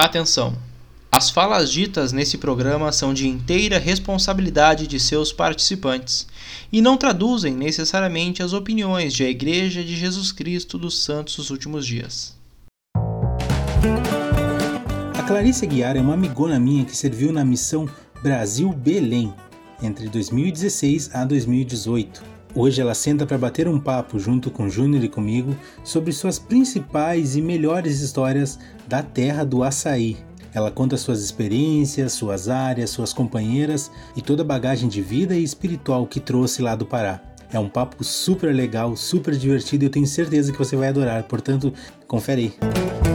Atenção! As falas ditas nesse programa são de inteira responsabilidade de seus participantes e não traduzem necessariamente as opiniões de a Igreja de Jesus Cristo dos Santos dos Últimos Dias. A Clarice Aguiar é uma amigona minha que serviu na missão Brasil Belém entre 2016 a 2018 Hoje ela senta para bater um papo junto com Júnior e comigo sobre suas principais e melhores histórias da terra do açaí. Ela conta suas experiências, suas áreas, suas companheiras e toda a bagagem de vida e espiritual que trouxe lá do Pará. É um papo super legal, super divertido e eu tenho certeza que você vai adorar, portanto, confere aí.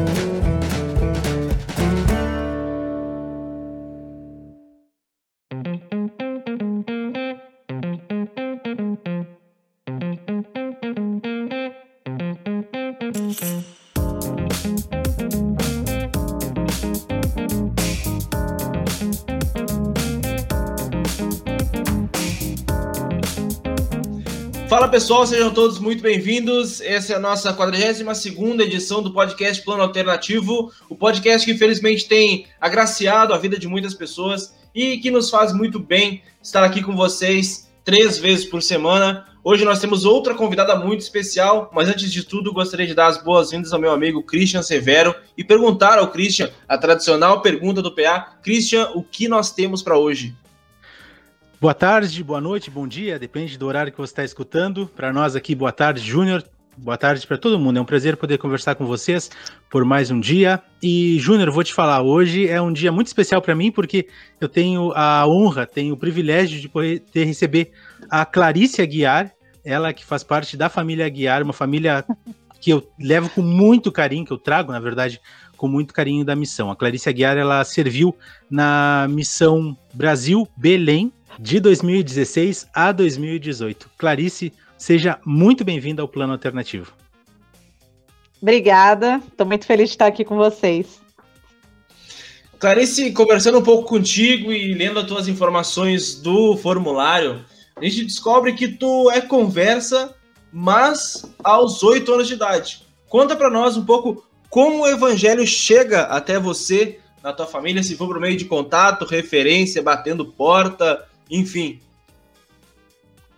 Pessoal, sejam todos muito bem-vindos. Essa é a nossa 42 edição do podcast Plano Alternativo, o podcast que infelizmente tem agraciado a vida de muitas pessoas e que nos faz muito bem estar aqui com vocês três vezes por semana. Hoje nós temos outra convidada muito especial, mas antes de tudo gostaria de dar as boas-vindas ao meu amigo Christian Severo e perguntar ao Christian a tradicional pergunta do PA: Christian, o que nós temos para hoje? Boa tarde, boa noite, bom dia, depende do horário que você está escutando. Para nós aqui, boa tarde, Júnior. Boa tarde para todo mundo. É um prazer poder conversar com vocês por mais um dia. E, Júnior, vou te falar, hoje é um dia muito especial para mim, porque eu tenho a honra, tenho o privilégio de poder receber a Clarice Aguiar, ela que faz parte da família Aguiar, uma família que eu levo com muito carinho, que eu trago, na verdade, com muito carinho da missão. A Clarice Aguiar, ela serviu na missão Brasil Belém, de 2016 a 2018. Clarice, seja muito bem-vinda ao Plano Alternativo. Obrigada, estou muito feliz de estar aqui com vocês. Clarice, conversando um pouco contigo e lendo as tuas informações do formulário, a gente descobre que tu é conversa, mas aos oito anos de idade. Conta para nós um pouco como o evangelho chega até você, na tua família, se for por meio de contato, referência, batendo porta, enfim.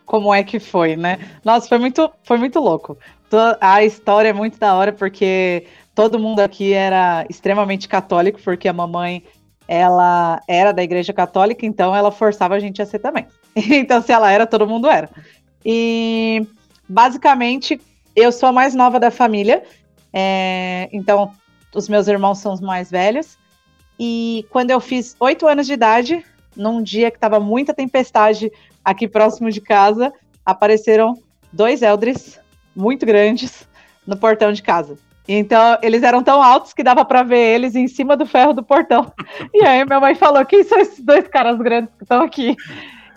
Como é que foi, né? Nossa, foi muito, foi muito louco. A história é muito da hora porque todo mundo aqui era extremamente católico, porque a mamãe ela era da igreja católica, então ela forçava a gente a ser também. Então, se ela era, todo mundo era. E basicamente, eu sou a mais nova da família, é, então os meus irmãos são os mais velhos. E quando eu fiz oito anos de idade, num dia que estava muita tempestade aqui próximo de casa, apareceram dois eldres muito grandes no portão de casa. Então, eles eram tão altos que dava para ver eles em cima do ferro do portão. E aí, minha mãe falou: Quem são esses dois caras grandes que estão aqui?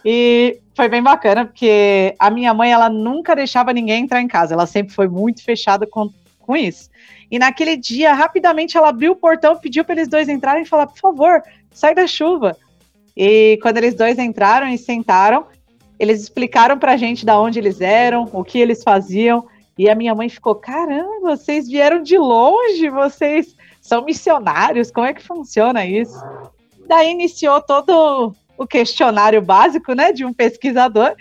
E foi bem bacana, porque a minha mãe, ela nunca deixava ninguém entrar em casa. Ela sempre foi muito fechada com, com isso. E naquele dia, rapidamente, ela abriu o portão, pediu para eles dois entrarem e falar: Por favor, sai da chuva. E quando eles dois entraram e sentaram, eles explicaram pra gente da onde eles eram, o que eles faziam. E a minha mãe ficou: caramba, vocês vieram de longe, vocês são missionários, como é que funciona isso? Daí iniciou todo o questionário básico, né, de um pesquisador,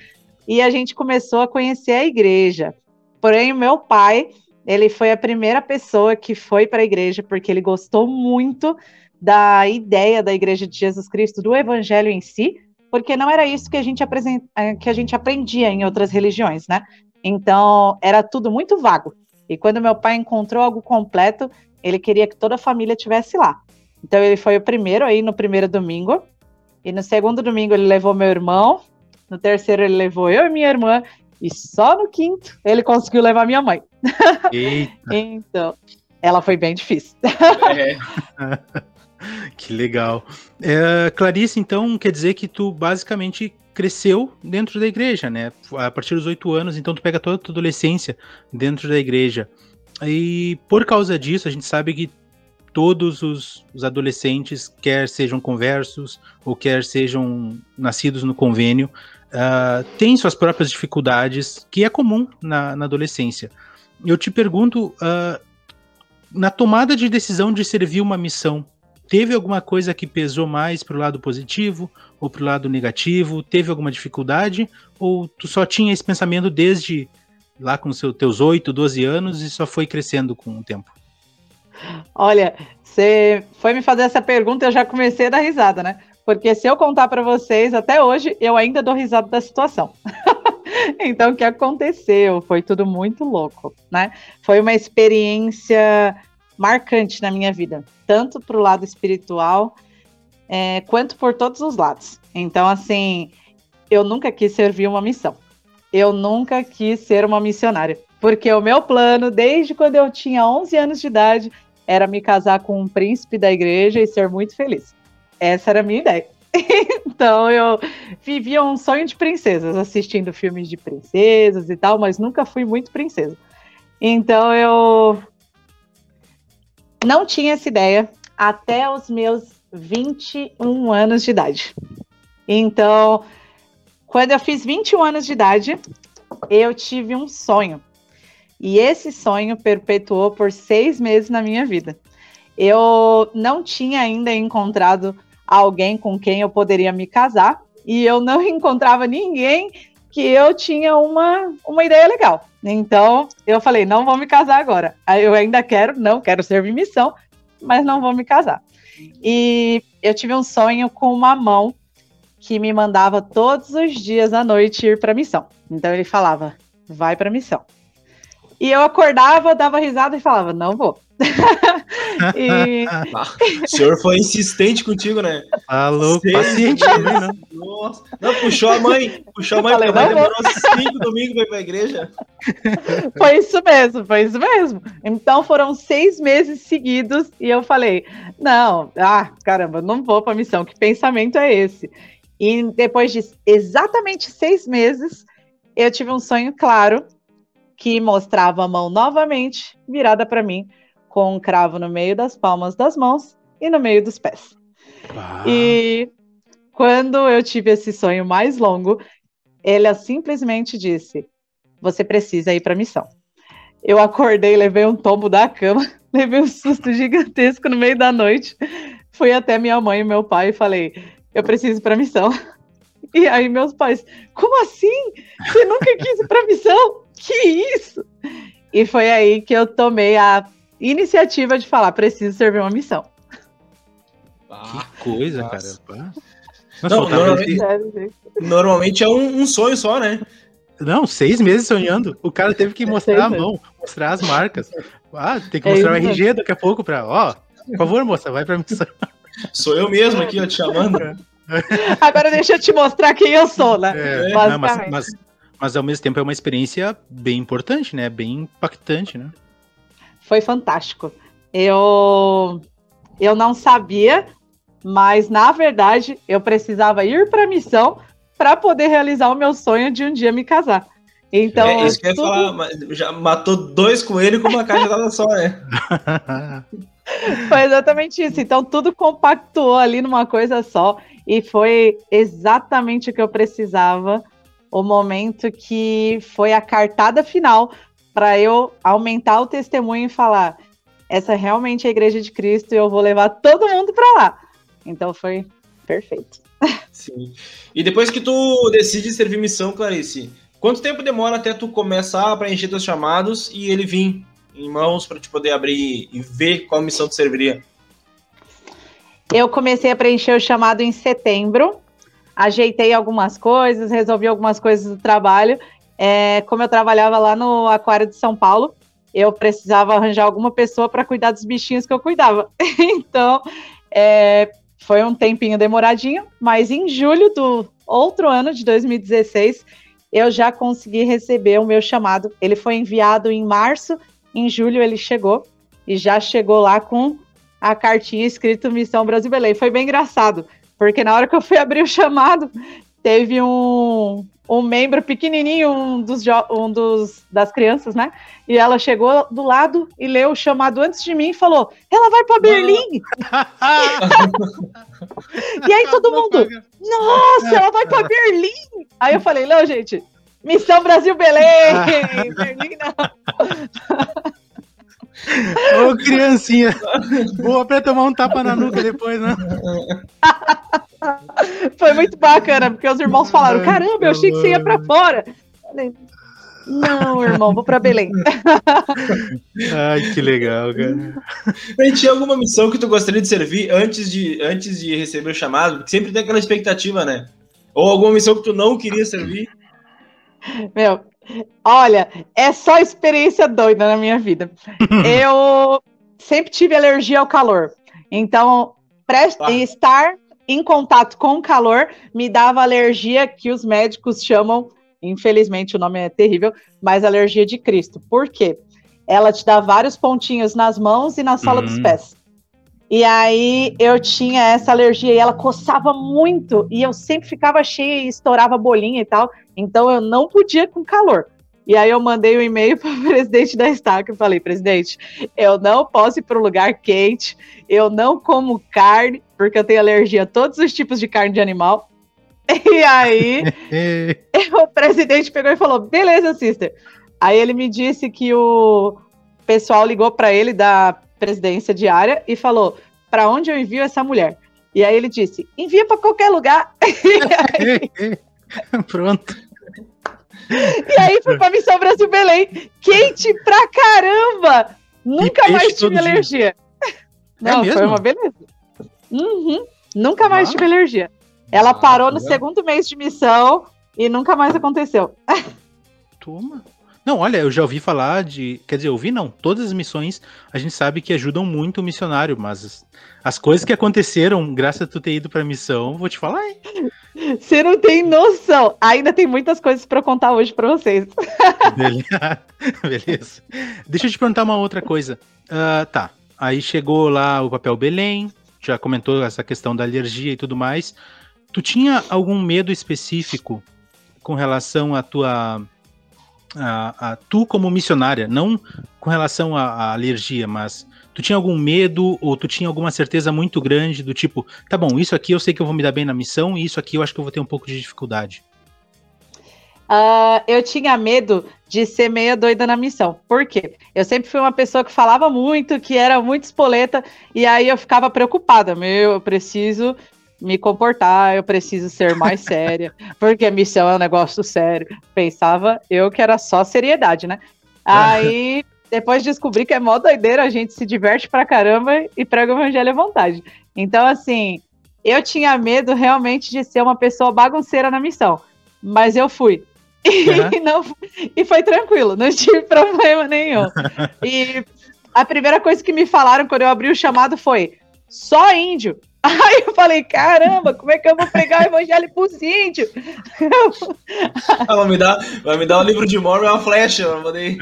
e a gente começou a conhecer a igreja. Porém, o meu pai, ele foi a primeira pessoa que foi para a igreja porque ele gostou muito da ideia da Igreja de Jesus Cristo, do Evangelho em si, porque não era isso que a gente, eh, que a gente aprendia em outras religiões, né? Então, era tudo muito vago. E quando meu pai encontrou algo completo, ele queria que toda a família estivesse lá. Então, ele foi o primeiro aí no primeiro domingo. E no segundo domingo, ele levou meu irmão. No terceiro, ele levou eu e minha irmã. E só no quinto, ele conseguiu levar minha mãe. então, ela foi bem difícil. É. que legal. É, Clarice, então, quer dizer que tu basicamente cresceu dentro da igreja, né? A partir dos oito anos, então tu pega toda a tua adolescência dentro da igreja. E por causa disso, a gente sabe que todos os, os adolescentes, quer sejam conversos ou quer sejam nascidos no convênio, uh, têm suas próprias dificuldades, que é comum na, na adolescência. Eu te pergunto, uh, na tomada de decisão de servir uma missão, teve alguma coisa que pesou mais pro lado positivo ou pro lado negativo? Teve alguma dificuldade? Ou tu só tinha esse pensamento desde lá com seus teus 8, 12 anos e só foi crescendo com o tempo? Olha, você foi me fazer essa pergunta eu já comecei a dar risada, né? Porque se eu contar para vocês, até hoje, eu ainda dou risada da situação. então, o que aconteceu? Foi tudo muito louco, né? Foi uma experiência marcante na minha vida, tanto para o lado espiritual é, quanto por todos os lados. Então, assim, eu nunca quis servir uma missão. Eu nunca quis ser uma missionária. Porque o meu plano, desde quando eu tinha 11 anos de idade, era me casar com um príncipe da igreja e ser muito feliz. Essa era a minha ideia. então eu vivia um sonho de princesas, assistindo filmes de princesas e tal, mas nunca fui muito princesa. Então eu não tinha essa ideia até os meus 21 anos de idade. Então, quando eu fiz 21 anos de idade, eu tive um sonho. E esse sonho perpetuou por seis meses na minha vida. Eu não tinha ainda encontrado alguém com quem eu poderia me casar e eu não encontrava ninguém que eu tinha uma, uma ideia legal. Então eu falei, não vou me casar agora. Eu ainda quero, não quero servir missão, mas não vou me casar. E eu tive um sonho com uma mão que me mandava todos os dias à noite ir para missão. Então ele falava, vai para missão. E eu acordava, dava risada e falava, não vou. e... o senhor foi insistente contigo, né? Alô, paciente também, né? Nossa. Não, puxou a mãe, puxou a mãe, falei, mãe demorou cinco domingos para ir pra igreja. Foi isso mesmo, foi isso mesmo. Então foram seis meses seguidos e eu falei, não, ah, caramba, não vou pra missão, que pensamento é esse? E depois de exatamente seis meses, eu tive um sonho claro que mostrava a mão novamente virada para mim, com um cravo no meio das palmas das mãos e no meio dos pés. Ah. E quando eu tive esse sonho mais longo, ela simplesmente disse: Você precisa ir para a missão. Eu acordei, levei um tombo da cama, levei um susto gigantesco no meio da noite. Fui até minha mãe e meu pai e falei: Eu preciso ir para a missão. E aí meus pais, como assim? Você nunca quis ir para a missão? que isso? E foi aí que eu tomei a iniciativa de falar: preciso servir uma missão. Ah, que coisa, nossa. cara. Não, normalmente, normalmente, é um, um, sonho só, né? Não, seis meses sonhando. O cara teve que é mostrar a mão, mostrar as marcas. Ah, tem que é mostrar o RG daqui a pouco pra. Ó, por favor, moça, vai pra missão. Sou eu mesmo aqui, ó, te chamando. Agora deixa eu te mostrar quem eu sou, né? É, não, mas, mas, mas ao mesmo tempo é uma experiência bem importante, né? Bem impactante, né? Foi fantástico. Eu eu não sabia, mas na verdade eu precisava ir para a missão para poder realizar o meu sonho de um dia me casar. Então, é isso que tudo... eu ia falar, já matou dois coelhos com uma caixa só, né? foi exatamente isso. Então tudo compactuou ali numa coisa só e foi exatamente o que eu precisava o momento que foi a cartada final para eu aumentar o testemunho e falar: essa é realmente a igreja de Cristo e eu vou levar todo mundo para lá. Então foi perfeito. Sim. E depois que tu decide servir missão, Clarice, quanto tempo demora até tu começar a preencher teus chamados e ele vir em mãos para te poder abrir e ver qual missão tu serviria? Eu comecei a preencher o chamado em setembro ajeitei algumas coisas, resolvi algumas coisas do trabalho. É, como eu trabalhava lá no Aquário de São Paulo, eu precisava arranjar alguma pessoa para cuidar dos bichinhos que eu cuidava. então, é, foi um tempinho demoradinho, mas em julho do outro ano, de 2016, eu já consegui receber o meu chamado. Ele foi enviado em março, em julho ele chegou, e já chegou lá com a cartinha escrito Missão Brasil Belém. Foi bem engraçado, porque na hora que eu fui abrir o chamado, teve um, um membro pequenininho, um dos, um dos das crianças, né? E ela chegou do lado e leu o chamado antes de mim e falou: "Ela vai para Berlim". e aí todo mundo: "Nossa, ela vai para Berlim". Aí eu falei: "Não, gente, Missão Brasil Belém, Berlim não". Ô, criancinha. Boa pra tomar um tapa na nuca depois, né? Foi muito bacana, porque os irmãos falaram: caramba, eu achei que você ia pra fora. Falei, não, irmão, vou pra Belém. Ai, que legal, cara. E tinha alguma missão que tu gostaria de servir antes de, antes de receber o chamado? Porque sempre tem aquela expectativa, né? Ou alguma missão que tu não queria servir? Meu, olha, é só experiência doida na minha vida. Eu sempre tive alergia ao calor. Então, ah. estar em contato com o calor me dava alergia que os médicos chamam Infelizmente o nome é terrível, mas alergia de Cristo. Por quê? Ela te dá vários pontinhos nas mãos e na sola uhum. dos pés. E aí eu tinha essa alergia e ela coçava muito e eu sempre ficava cheia e estourava bolinha e tal. Então eu não podia com calor. E aí eu mandei um e-mail para o presidente da Estaca e falei, presidente, eu não posso ir para um lugar quente, eu não como carne, porque eu tenho alergia a todos os tipos de carne de animal. E aí, o presidente pegou e falou: beleza, sister. Aí ele me disse que o pessoal ligou para ele da presidência diária e falou: para onde eu envio essa mulher? E aí ele disse: envia para qualquer lugar. Aí... Pronto. E aí fui pra Missão Brasil Belém. Quente pra caramba! Nunca mais tive alergia. Dia. Não, é foi uma beleza. Uhum. Nunca mais ah. tive alergia. Ela ah, parou no segundo mês de missão e nunca mais aconteceu. Toma. Não, olha, eu já ouvi falar de. Quer dizer, ouvi não. Todas as missões a gente sabe que ajudam muito o missionário, mas as coisas que aconteceram graças a tu ter ido pra missão, vou te falar, hein? Você não tem noção. Ainda tem muitas coisas para contar hoje para vocês. Beleza. Beleza. Deixa eu te perguntar uma outra coisa. Uh, tá. Aí chegou lá o papel Belém, já comentou essa questão da alergia e tudo mais. Tu tinha algum medo específico com relação à tua. A, a, tu como missionária, não com relação à, alergia, mas tu tinha algum medo ou tu tinha alguma certeza muito grande do tipo, tá bom, isso aqui eu sei que eu vou me dar bem na missão e isso aqui eu acho que eu vou ter um pouco de dificuldade? Uh, eu tinha medo de ser meia doida na missão. Por quê? Eu sempre fui uma pessoa que falava muito, que era muito espoleta, e aí eu ficava preocupada. Meu, eu preciso me comportar, eu preciso ser mais séria, porque a missão é um negócio sério. Pensava eu que era só seriedade, né? Aí depois descobri que é mó doideira, a gente se diverte pra caramba e prega o evangelho à vontade. Então, assim, eu tinha medo realmente de ser uma pessoa bagunceira na missão, mas eu fui. E, uhum. não, e foi tranquilo, não tive problema nenhum. E a primeira coisa que me falaram quando eu abri o chamado foi: só índio. Aí eu falei, caramba, como é que eu vou pregar o evangelho pros índios? Vai, me dar, vai me dar um livro de Mormon e uma flecha, eu mandei.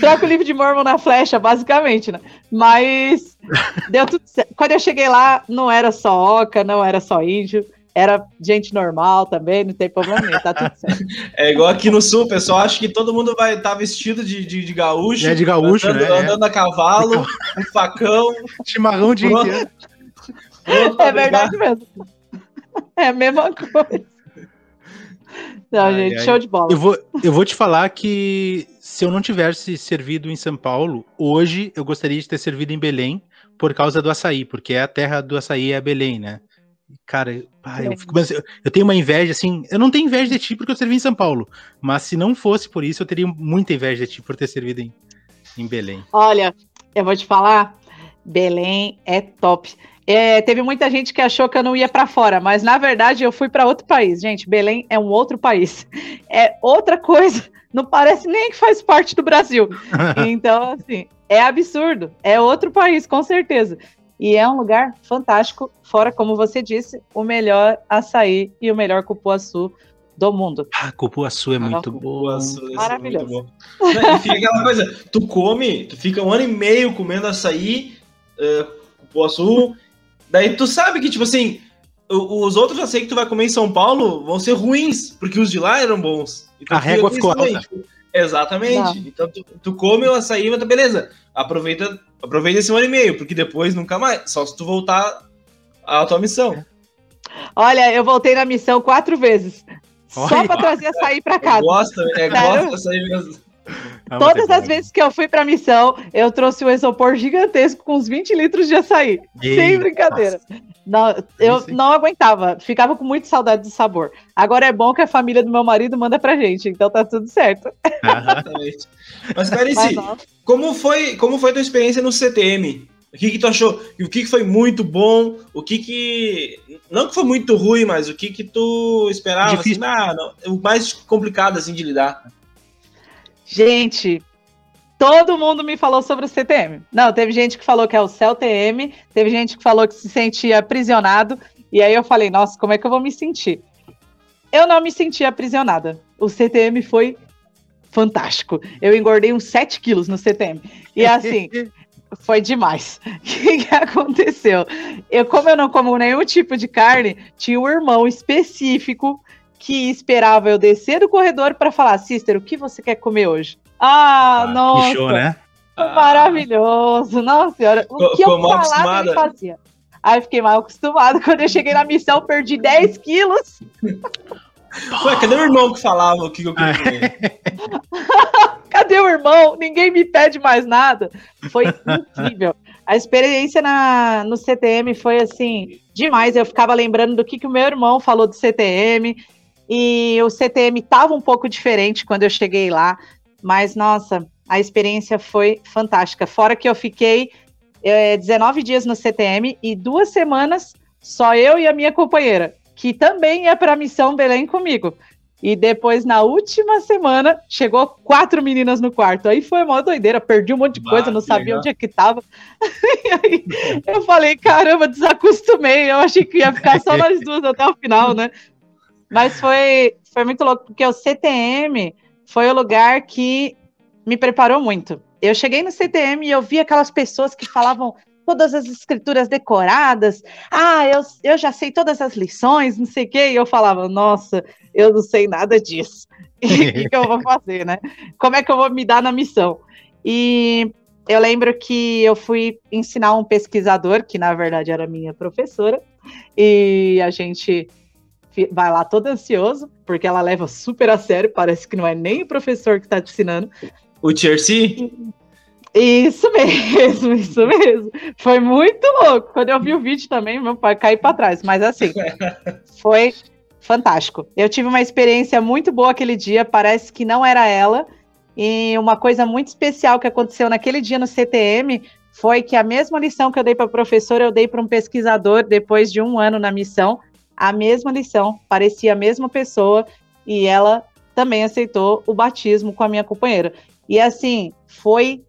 Troca o livro de Mormon na flecha, basicamente, né? Mas deu tudo certo. Quando eu cheguei lá, não era só oca, não era só índio era gente normal também, não tem problema tá tudo certo. É igual aqui no sul, pessoal acha que todo mundo vai estar tá vestido de, de, de, gaúcho. É de gaúcho, andando, né? Andando a cavalo, um facão. Chimarrão de É verdade mesmo. É a mesma coisa. Não, ai, gente, ai. show de bola. Eu vou, eu vou te falar que se eu não tivesse servido em São Paulo, hoje eu gostaria de ter servido em Belém por causa do açaí, porque é a terra do açaí é Belém, né? Cara, pai, eu, fico, eu, tenho uma inveja, assim. Eu não tenho inveja de ti porque eu servi em São Paulo. Mas se não fosse por isso, eu teria muita inveja de ti por ter servido em, em Belém. Olha, eu vou te falar, Belém é top. É, teve muita gente que achou que eu não ia para fora, mas na verdade eu fui para outro país. Gente, Belém é um outro país. É outra coisa. Não parece nem que faz parte do Brasil. Então, assim, é absurdo. É outro país, com certeza. E é um lugar fantástico, fora, como você disse, o melhor açaí e o melhor cupuaçu do mundo. Ah, cupuaçu é muito bom. É Maravilhoso. Muito bom. e fica aquela coisa, tu come, tu fica um ano e meio comendo açaí, uh, cupuaçu, daí tu sabe que, tipo assim, os outros açaí que tu vai comer em São Paulo vão ser ruins, porque os de lá eram bons. Então, a régua ficou alta. Exatamente. Não. Então tu, tu come o açaí, mas tá beleza. Aproveita Aproveita esse ano e meio, porque depois nunca mais. Só se tu voltar à tua missão. Olha, eu voltei na missão quatro vezes. Olha. Só pra trazer açaí pra casa. Gosta, é, gosta açaí mesmo. Todas as vezes que eu fui pra missão, eu trouxe um isopor gigantesco com uns 20 litros de açaí. Eita, sem brincadeira. Não, eu não aguentava, ficava com muita saudade do sabor. Agora é bom que a família do meu marido manda pra gente, então tá tudo certo. Exatamente. Mas, Clarice, como foi, como foi a tua experiência no CTM? O que, que tu achou? O que, que foi muito bom? O que que. Não que foi muito ruim, mas o que que tu esperava? Assim, ah, não, o mais complicado assim de lidar. Gente, todo mundo me falou sobre o CTM. Não, teve gente que falou que é o CELTM, teve gente que falou que se sentia aprisionado, e aí eu falei, nossa, como é que eu vou me sentir? Eu não me senti aprisionada. O CTM foi fantástico. Eu engordei uns 7 quilos no CTM. E assim, foi demais. O que, que, aconteceu? Eu, como eu não como nenhum tipo de carne, tinha um irmão específico que esperava eu descer do corredor para falar, Sister, o que você quer comer hoje? Ah, ah nossa! Que show, né? Maravilhoso! Nossa senhora, o que eu falava ele fazia. Aí fiquei mal acostumado. Quando eu cheguei na missão, perdi 10 quilos. Ué, cadê o irmão que falava o que eu queria comer? cadê o irmão? Ninguém me pede mais nada. Foi incrível. A experiência na, no CTM foi assim, demais. Eu ficava lembrando do que, que o meu irmão falou do CTM. E o CTM estava um pouco diferente quando eu cheguei lá. Mas, nossa, a experiência foi fantástica. Fora que eu fiquei é, 19 dias no CTM e duas semanas só eu e a minha companheira, que também ia para a missão Belém comigo. E depois, na última semana, chegou quatro meninas no quarto. Aí foi uma doideira, perdi um monte de coisa, não sabia legal. onde é que tava. aí, eu falei, caramba, desacostumei. Eu achei que ia ficar só nós duas até o final, né? Mas foi, foi muito louco, porque o CTM foi o lugar que me preparou muito. Eu cheguei no CTM e eu vi aquelas pessoas que falavam todas as escrituras decoradas. Ah, eu, eu já sei todas as lições, não sei o quê. E eu falava, nossa, eu não sei nada disso. o que, que eu vou fazer, né? Como é que eu vou me dar na missão? E eu lembro que eu fui ensinar um pesquisador, que na verdade era minha professora, e a gente vai lá todo ansioso, porque ela leva super a sério, parece que não é nem o professor que está te ensinando. O Chelsea? Isso mesmo, isso mesmo. Foi muito louco. Quando eu vi o vídeo também, meu pai caiu para trás. Mas assim, foi fantástico. Eu tive uma experiência muito boa aquele dia. Parece que não era ela. E uma coisa muito especial que aconteceu naquele dia no CTM foi que a mesma lição que eu dei para professor, eu dei para um pesquisador depois de um ano na missão a mesma lição, parecia a mesma pessoa, e ela também aceitou o batismo com a minha companheira. E assim, foi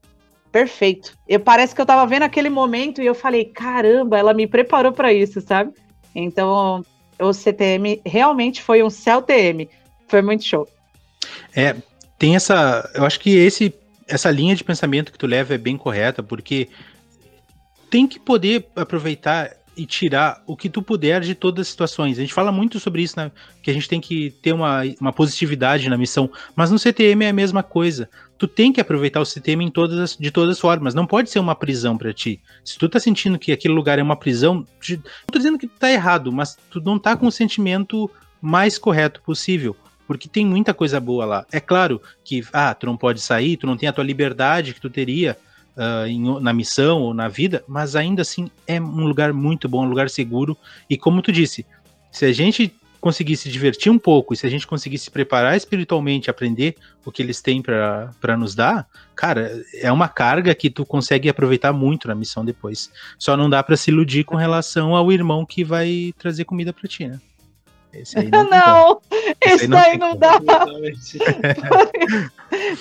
perfeito. Eu parece que eu tava vendo aquele momento e eu falei, caramba, ela me preparou para isso, sabe? Então, o CTM realmente foi um CLTM. Foi muito show. É, tem essa, eu acho que esse essa linha de pensamento que tu leva é bem correta, porque tem que poder aproveitar e tirar o que tu puder de todas as situações. A gente fala muito sobre isso, né? Que a gente tem que ter uma, uma positividade na missão. Mas no CTM é a mesma coisa. Tu tem que aproveitar o CTM em todas as, de todas as formas. Não pode ser uma prisão para ti. Se tu tá sentindo que aquele lugar é uma prisão, não tô dizendo que tu tá errado, mas tu não tá com o sentimento mais correto possível porque tem muita coisa boa lá. É claro que, ah, tu não pode sair, tu não tem a tua liberdade que tu teria uh, em, na missão ou na vida, mas ainda assim é um lugar muito bom, um lugar seguro. E como tu disse, se a gente conseguir se divertir um pouco e se a gente conseguir se preparar espiritualmente, aprender o que eles têm para nos dar, cara, é uma carga que tu consegue aproveitar muito na missão depois. Só não dá para se iludir com relação ao irmão que vai trazer comida para ti, né? Esse aí não, não esse, aí não, aí não dá.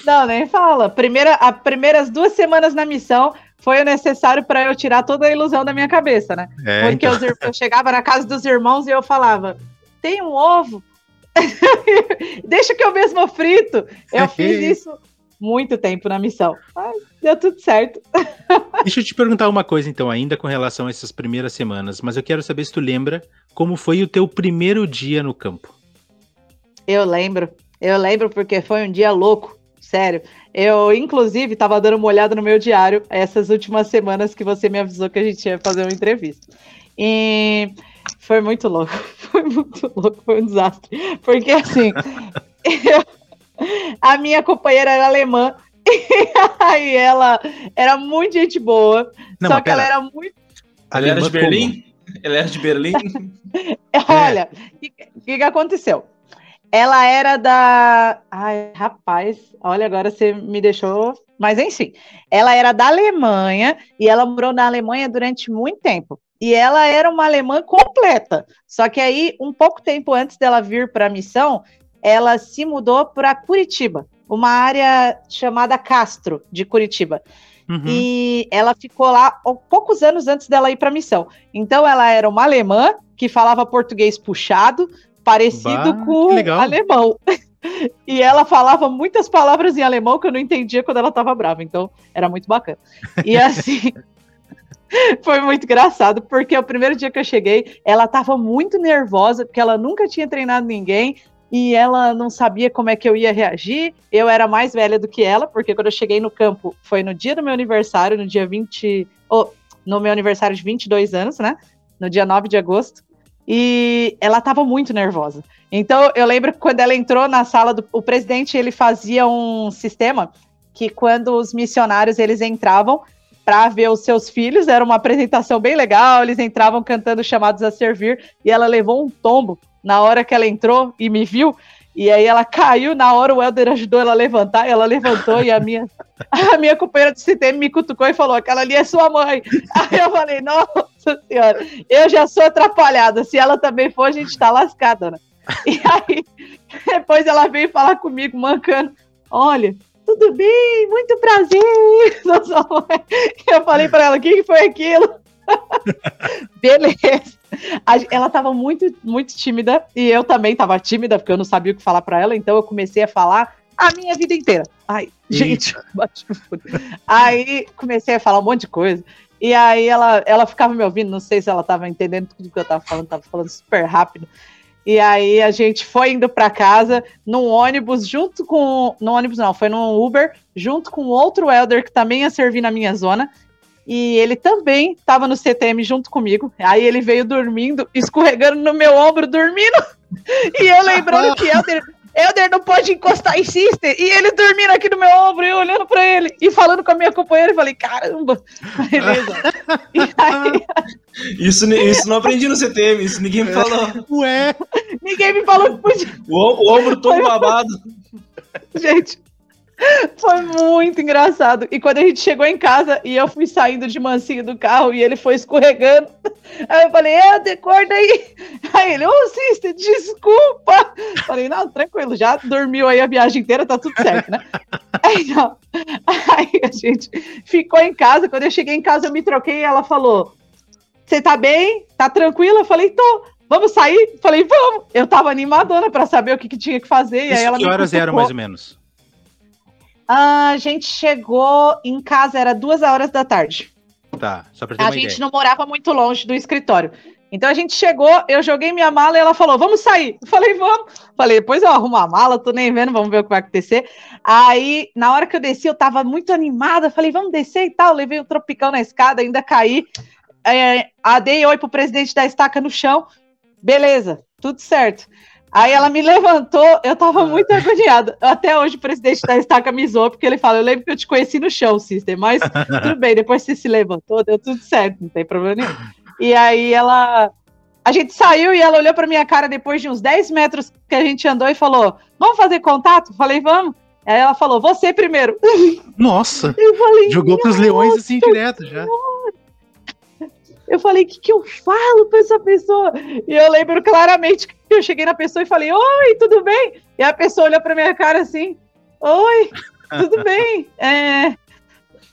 não, nem fala. Primeira, as primeiras duas semanas na missão foi o necessário para eu tirar toda a ilusão da minha cabeça, né? É, Porque então. eu chegava na casa dos irmãos e eu falava: tem um ovo? Deixa que eu mesmo frito. Eu fiz isso muito tempo na missão. Mas deu tudo certo. Deixa eu te perguntar uma coisa, então, ainda com relação a essas primeiras semanas, mas eu quero saber se tu lembra como foi o teu primeiro dia no campo. Eu lembro. Eu lembro porque foi um dia louco. Sério. Eu, inclusive, estava dando uma olhada no meu diário essas últimas semanas que você me avisou que a gente ia fazer uma entrevista. E foi muito louco. Foi muito louco. Foi um desastre. Porque, assim, eu, a minha companheira era alemã E aí ela era muito gente boa, Não, só que ela era muito. Ela era de Berlim? Como? Ela era de Berlim? Olha, o que, que, que aconteceu? Ela era da. Ai, rapaz, olha, agora você me deixou. Mas enfim, ela era da Alemanha e ela morou na Alemanha durante muito tempo. E ela era uma alemã completa. Só que aí, um pouco tempo antes dela vir para a missão, ela se mudou para Curitiba, uma área chamada Castro, de Curitiba. Uhum. E ela ficou lá poucos anos antes dela ir para a missão. Então, ela era uma alemã que falava português puxado, parecido bah, com alemão. E ela falava muitas palavras em alemão que eu não entendia quando ela estava brava, então era muito bacana. E assim, foi muito engraçado, porque o primeiro dia que eu cheguei, ela estava muito nervosa, porque ela nunca tinha treinado ninguém e ela não sabia como é que eu ia reagir. Eu era mais velha do que ela, porque quando eu cheguei no campo foi no dia do meu aniversário, no dia 20. Oh, no meu aniversário de 22 anos, né? No dia 9 de agosto e ela estava muito nervosa. Então eu lembro que quando ela entrou na sala do o presidente, ele fazia um sistema que quando os missionários eles entravam para ver os seus filhos, era uma apresentação bem legal, eles entravam cantando chamados a servir e ela levou um tombo na hora que ela entrou e me viu. E aí ela caiu, na hora o Helder ajudou ela a levantar, ela levantou e a minha, a minha companheira de CTM me cutucou e falou: aquela ali é sua mãe. Aí eu falei, nossa senhora, eu já sou atrapalhada. Se ela também for, a gente tá lascada, né? E aí, depois ela veio falar comigo, mancando: olha, tudo bem, muito prazer. Eu falei para ela: o que foi aquilo? Beleza. Ela estava muito, muito tímida e eu também estava tímida, porque eu não sabia o que falar para ela, então eu comecei a falar a minha vida inteira. Ai, gente, aí comecei a falar um monte de coisa. E aí ela, ela ficava me ouvindo, não sei se ela estava entendendo tudo que eu estava falando, estava falando super rápido. E aí a gente foi indo para casa num ônibus junto com. No ônibus não, foi num Uber, junto com outro Elder que também ia servir na minha zona e ele também estava no CTM junto comigo. Aí ele veio dormindo, escorregando no meu ombro, dormindo. E eu lembrando que Elder, Elder não pode encostar em Sister. E ele dormindo aqui no meu ombro, e eu olhando para ele e falando com a minha companheira. Eu falei, caramba, beleza. Aí... Isso, isso não aprendi no CTM, isso ninguém me falou. Ué? Ninguém me falou que podia. O, o ombro todo babado. Gente, foi muito engraçado. E quando a gente chegou em casa e eu fui saindo de mansinho do carro e ele foi escorregando, aí eu falei, é, decorda aí. Aí ele, ô, oh, sister, desculpa. Falei, não, tranquilo, já dormiu aí a viagem inteira, tá tudo certo, né? Aí, não. aí a gente ficou em casa. Quando eu cheguei em casa, eu me troquei e ela falou: Você tá bem? Tá tranquila? Eu falei, tô. Vamos sair? Falei, vamos. Eu tava animadona para saber o que, que, tinha que fazer. E aí ela que horas eram mais ou menos? A gente chegou em casa, era duas horas da tarde. Tá, só pra ter A gente ideia. não morava muito longe do escritório. Então a gente chegou, eu joguei minha mala e ela falou: vamos sair. Eu falei, vamos. Falei, depois eu arrumo a mala, tô nem vendo, vamos ver o que vai acontecer. Aí, na hora que eu desci, eu tava muito animada. Falei, vamos descer e tal. Levei o tropicão na escada, ainda caí. É, dei oi pro presidente da estaca no chão. Beleza, tudo certo. Aí ela me levantou, eu tava muito agoniada. Até hoje o presidente da estaca me zoou, porque ele fala: Eu lembro que eu te conheci no chão, Sister, mas tudo bem, depois você se levantou, deu tudo certo, não tem problema nenhum. E aí ela. A gente saiu e ela olhou pra minha cara depois de uns 10 metros que a gente andou e falou: Vamos fazer contato? Falei, vamos. Aí ela falou: Você primeiro. Nossa! Falei, Jogou pros leões assim direto já. Eu falei, o que, que eu falo pra essa pessoa? E eu lembro claramente que eu cheguei na pessoa e falei, oi, tudo bem? E a pessoa olhou pra minha cara assim, oi, tudo bem? É,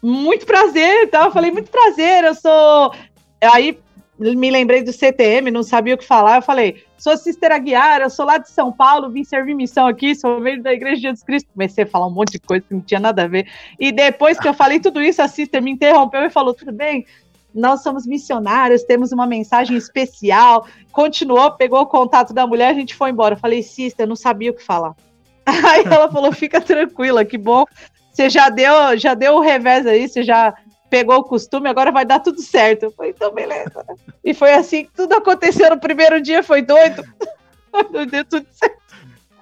muito prazer, tá? Eu falei, muito prazer, eu sou. Aí me lembrei do CTM, não sabia o que falar. Eu falei, sou Sister Aguiar, eu sou lá de São Paulo, vim servir missão aqui, sou meio da Igreja de Jesus Cristo. Comecei a falar um monte de coisa que não tinha nada a ver. E depois que eu falei tudo isso, a Sister me interrompeu e falou: tudo bem, nós somos missionários, temos uma mensagem especial. Continuou, pegou o contato da mulher, a gente foi embora. Eu falei, Cista, eu não sabia o que falar. Aí ela falou, fica tranquila, que bom. Você já deu, já deu o revés aí, você já pegou o costume, agora vai dar tudo certo. Eu falei, então beleza. E foi assim, tudo aconteceu no primeiro dia, foi doido. Deu tudo certo.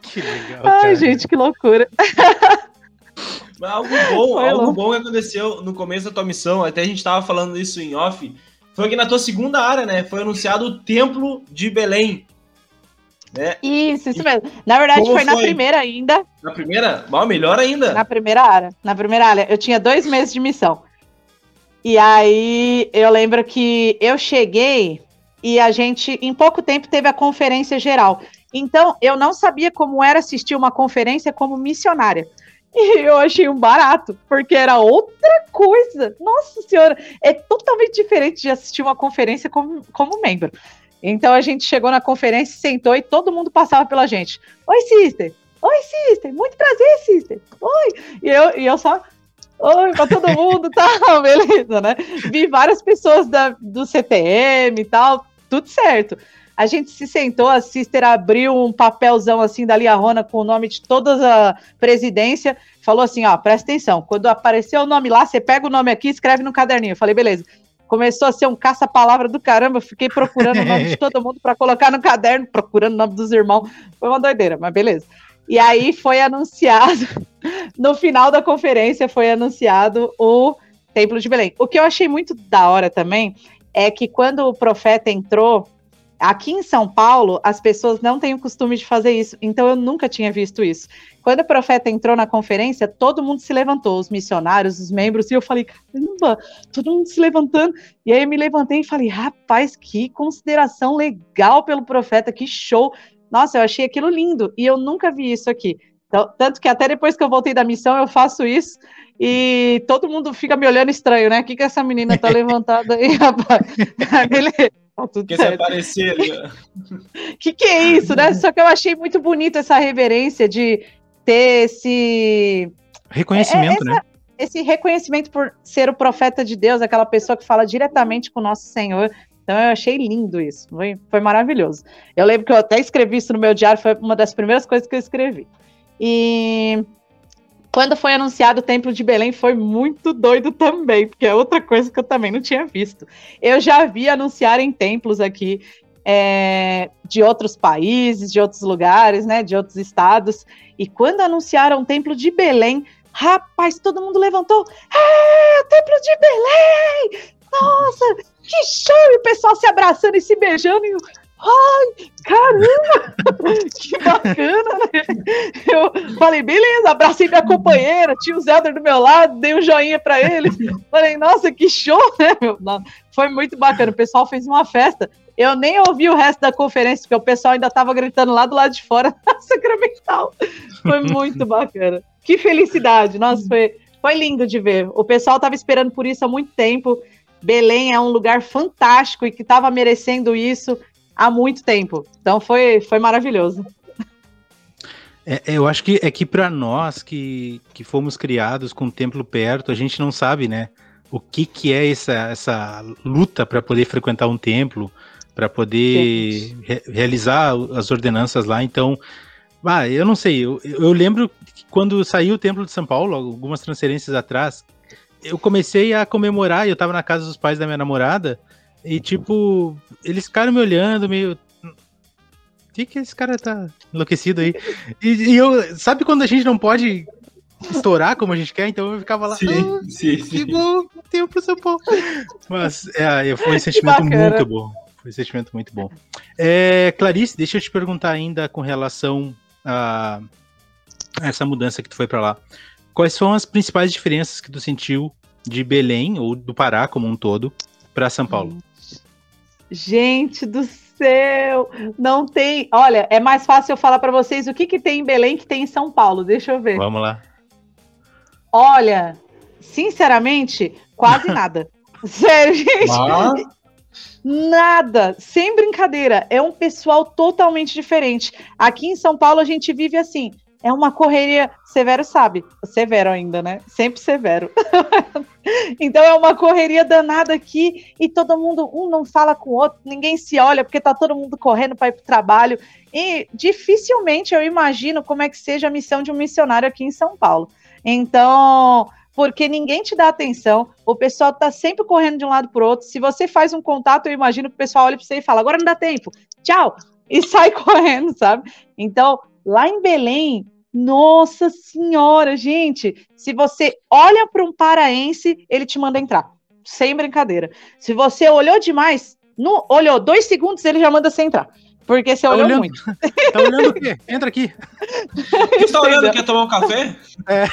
Que legal. Ai, cara. gente, que loucura. Mas algo bom, algo bom que aconteceu no começo da tua missão, até a gente estava falando isso em off, foi que na tua segunda área, né, foi anunciado o Templo de Belém. Né? Isso, isso mesmo. Na verdade, foi, foi, na primeira ainda. Na primeira? Mal, melhor ainda. Na primeira área. Na primeira área. Eu tinha dois meses de missão. E aí eu lembro que eu cheguei e a gente, em pouco tempo, teve a conferência geral. Então, eu não sabia como era assistir uma conferência como missionária. E eu achei um barato, porque era outra coisa. Nossa Senhora, é totalmente diferente de assistir uma conferência como, como membro. Então a gente chegou na conferência, sentou e todo mundo passava pela gente. Oi, sister! Oi, sister! Muito prazer, sister! Oi! E eu, e eu só. Oi, pra todo mundo, tá? Beleza, né? Vi várias pessoas da, do CTM e tal, tudo certo. A gente se sentou, a Sister abriu um papelzão assim da Lia Rona com o nome de toda a presidência, falou assim: ó, presta atenção, quando aparecer o nome lá, você pega o nome aqui e escreve no caderninho. Eu falei, beleza. Começou a ser um caça-palavra do caramba, fiquei procurando o nome de todo mundo para colocar no caderno, procurando o nome dos irmãos. Foi uma doideira, mas beleza. E aí foi anunciado, no final da conferência, foi anunciado o Templo de Belém. O que eu achei muito da hora também é que quando o profeta entrou, aqui em São Paulo, as pessoas não têm o costume de fazer isso, então eu nunca tinha visto isso. Quando o profeta entrou na conferência, todo mundo se levantou, os missionários, os membros, e eu falei, caramba, todo mundo se levantando. E aí eu me levantei e falei, rapaz, que consideração legal pelo profeta, que show. Nossa, eu achei aquilo lindo, e eu nunca vi isso aqui. Então, tanto que até depois que eu voltei da missão, eu faço isso, e todo mundo fica me olhando estranho, né? O que, que essa menina tá levantada aí, rapaz? Beleza. Tá tudo que certo. se aparecer. Né? que que é isso, né? Só que eu achei muito bonito essa reverência de ter esse reconhecimento, é, essa, né? Esse reconhecimento por ser o profeta de Deus, aquela pessoa que fala diretamente com o nosso Senhor. Então eu achei lindo isso, foi, foi maravilhoso. Eu lembro que eu até escrevi isso no meu diário, foi uma das primeiras coisas que eu escrevi. E quando foi anunciado o Templo de Belém, foi muito doido também, porque é outra coisa que eu também não tinha visto. Eu já vi anunciarem templos aqui é, de outros países, de outros lugares, né, de outros estados. E quando anunciaram o templo de Belém, rapaz, todo mundo levantou. O templo de Belém! Nossa, que show! E o pessoal se abraçando e se beijando. E Ai, caramba! que bacana, né? Eu falei, beleza, abracei minha companheira, tinha o Zelda do meu lado, dei um joinha para ele. Falei, nossa, que show, né? Foi muito bacana. O pessoal fez uma festa. Eu nem ouvi o resto da conferência, porque o pessoal ainda estava gritando lá do lado de fora Sacramental. Foi muito bacana. Que felicidade! Nossa, foi, foi lindo de ver. O pessoal estava esperando por isso há muito tempo. Belém é um lugar fantástico e que estava merecendo isso há muito tempo. Então foi, foi maravilhoso. É, é eu acho que é que para nós que, que fomos criados com o templo perto, a gente não sabe, né? O que, que é essa, essa luta para poder frequentar um templo, para poder re realizar as ordenanças lá. Então, ah, eu não sei. Eu, eu lembro que quando saiu o templo de São Paulo, algumas transferências atrás, eu comecei a comemorar. Eu estava na casa dos pais da minha namorada e tipo, eles ficaram me olhando meio. O que, que esse cara tá enlouquecido aí? E, e, eu. Sabe quando a gente não pode estourar como a gente quer? Então eu ficava lá. Sim, ah, sim, que sim. bom, tempo pro São Paulo. Mas é, foi um sentimento muito bom. Foi um sentimento muito bom. É, Clarice, deixa eu te perguntar ainda com relação a essa mudança que tu foi para lá. Quais são as principais diferenças que tu sentiu de Belém ou do Pará como um todo para São Paulo? Gente do céu, não tem. Olha, é mais fácil eu falar para vocês o que, que tem em Belém que tem em São Paulo. Deixa eu ver. Vamos lá. Olha, sinceramente, quase nada. Sério, gente. Ah. Nada, sem brincadeira. É um pessoal totalmente diferente. Aqui em São Paulo a gente vive assim é uma correria. Severo sabe, severo ainda, né? Sempre severo. então é uma correria danada aqui e todo mundo, um não fala com o outro, ninguém se olha porque tá todo mundo correndo para ir para o trabalho. E dificilmente eu imagino como é que seja a missão de um missionário aqui em São Paulo. Então, porque ninguém te dá atenção, o pessoal tá sempre correndo de um lado para o outro. Se você faz um contato, eu imagino que o pessoal olha para você e fala: agora não dá tempo, tchau, e sai correndo, sabe? Então, Lá em Belém, Nossa senhora, gente, se você olha para um paraense, ele te manda entrar. Sem brincadeira. Se você olhou demais, no, olhou dois segundos, ele já manda você entrar. Porque você tá olhou olhando, muito. Tá olhando o quê? Entra aqui. Você tá olhando, quer tomar um café? É.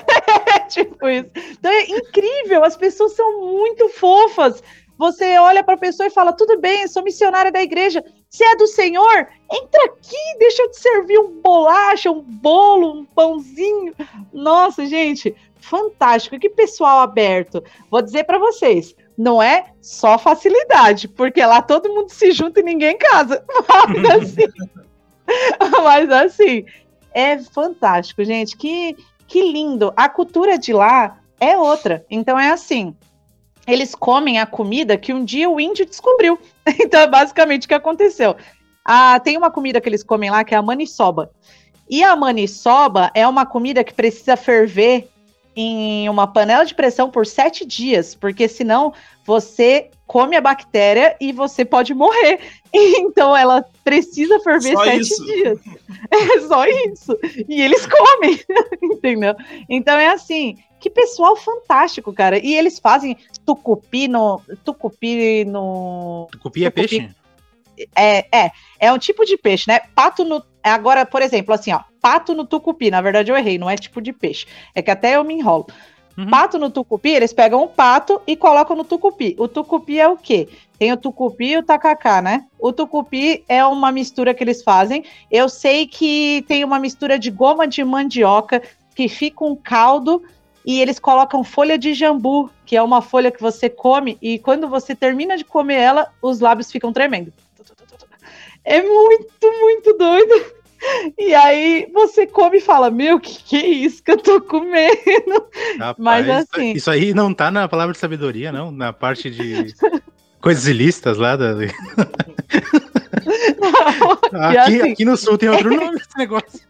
tipo isso. Então é incrível, as pessoas são muito fofas. Você olha para a pessoa e fala: tudo bem, sou missionária da igreja. Se é do Senhor, entra aqui, deixa eu te servir um bolacha, um bolo, um pãozinho. Nossa, gente, fantástico. Que pessoal aberto. Vou dizer para vocês: não é só facilidade, porque lá todo mundo se junta e ninguém casa. Mas assim, mas assim é fantástico, gente. Que, que lindo. A cultura de lá é outra. Então é assim eles comem a comida que um dia o índio descobriu. Então é basicamente o que aconteceu. Ah, tem uma comida que eles comem lá que é a maniçoba. E a maniçoba é uma comida que precisa ferver em uma panela de pressão por sete dias, porque senão você come a bactéria e você pode morrer. Então ela precisa ferver só sete isso. dias. É só isso. E eles comem, entendeu? Então é assim, que pessoal fantástico, cara. E eles fazem tucupi no. Tucupi no. Tucupi é peixe? É, é. É um tipo de peixe, né? Pato no. Agora, por exemplo, assim, ó. Pato no tucupi. Na verdade, eu errei, não é tipo de peixe. É que até eu me enrolo. Uhum. Pato no tucupi, eles pegam o pato e colocam no tucupi. O tucupi é o quê? Tem o tucupi e o tacacá, né? O tucupi é uma mistura que eles fazem. Eu sei que tem uma mistura de goma de mandioca que fica um caldo e eles colocam folha de jambu, que é uma folha que você come e quando você termina de comer ela, os lábios ficam tremendo. É muito, muito doido. E aí você come e fala: Meu, que que é isso que eu tô comendo? Rapaz, Mas assim. Isso aí não tá na palavra de sabedoria, não? Na parte de coisas ilícitas lá da. Não, aqui, assim... aqui no sul tem outro nome esse negócio.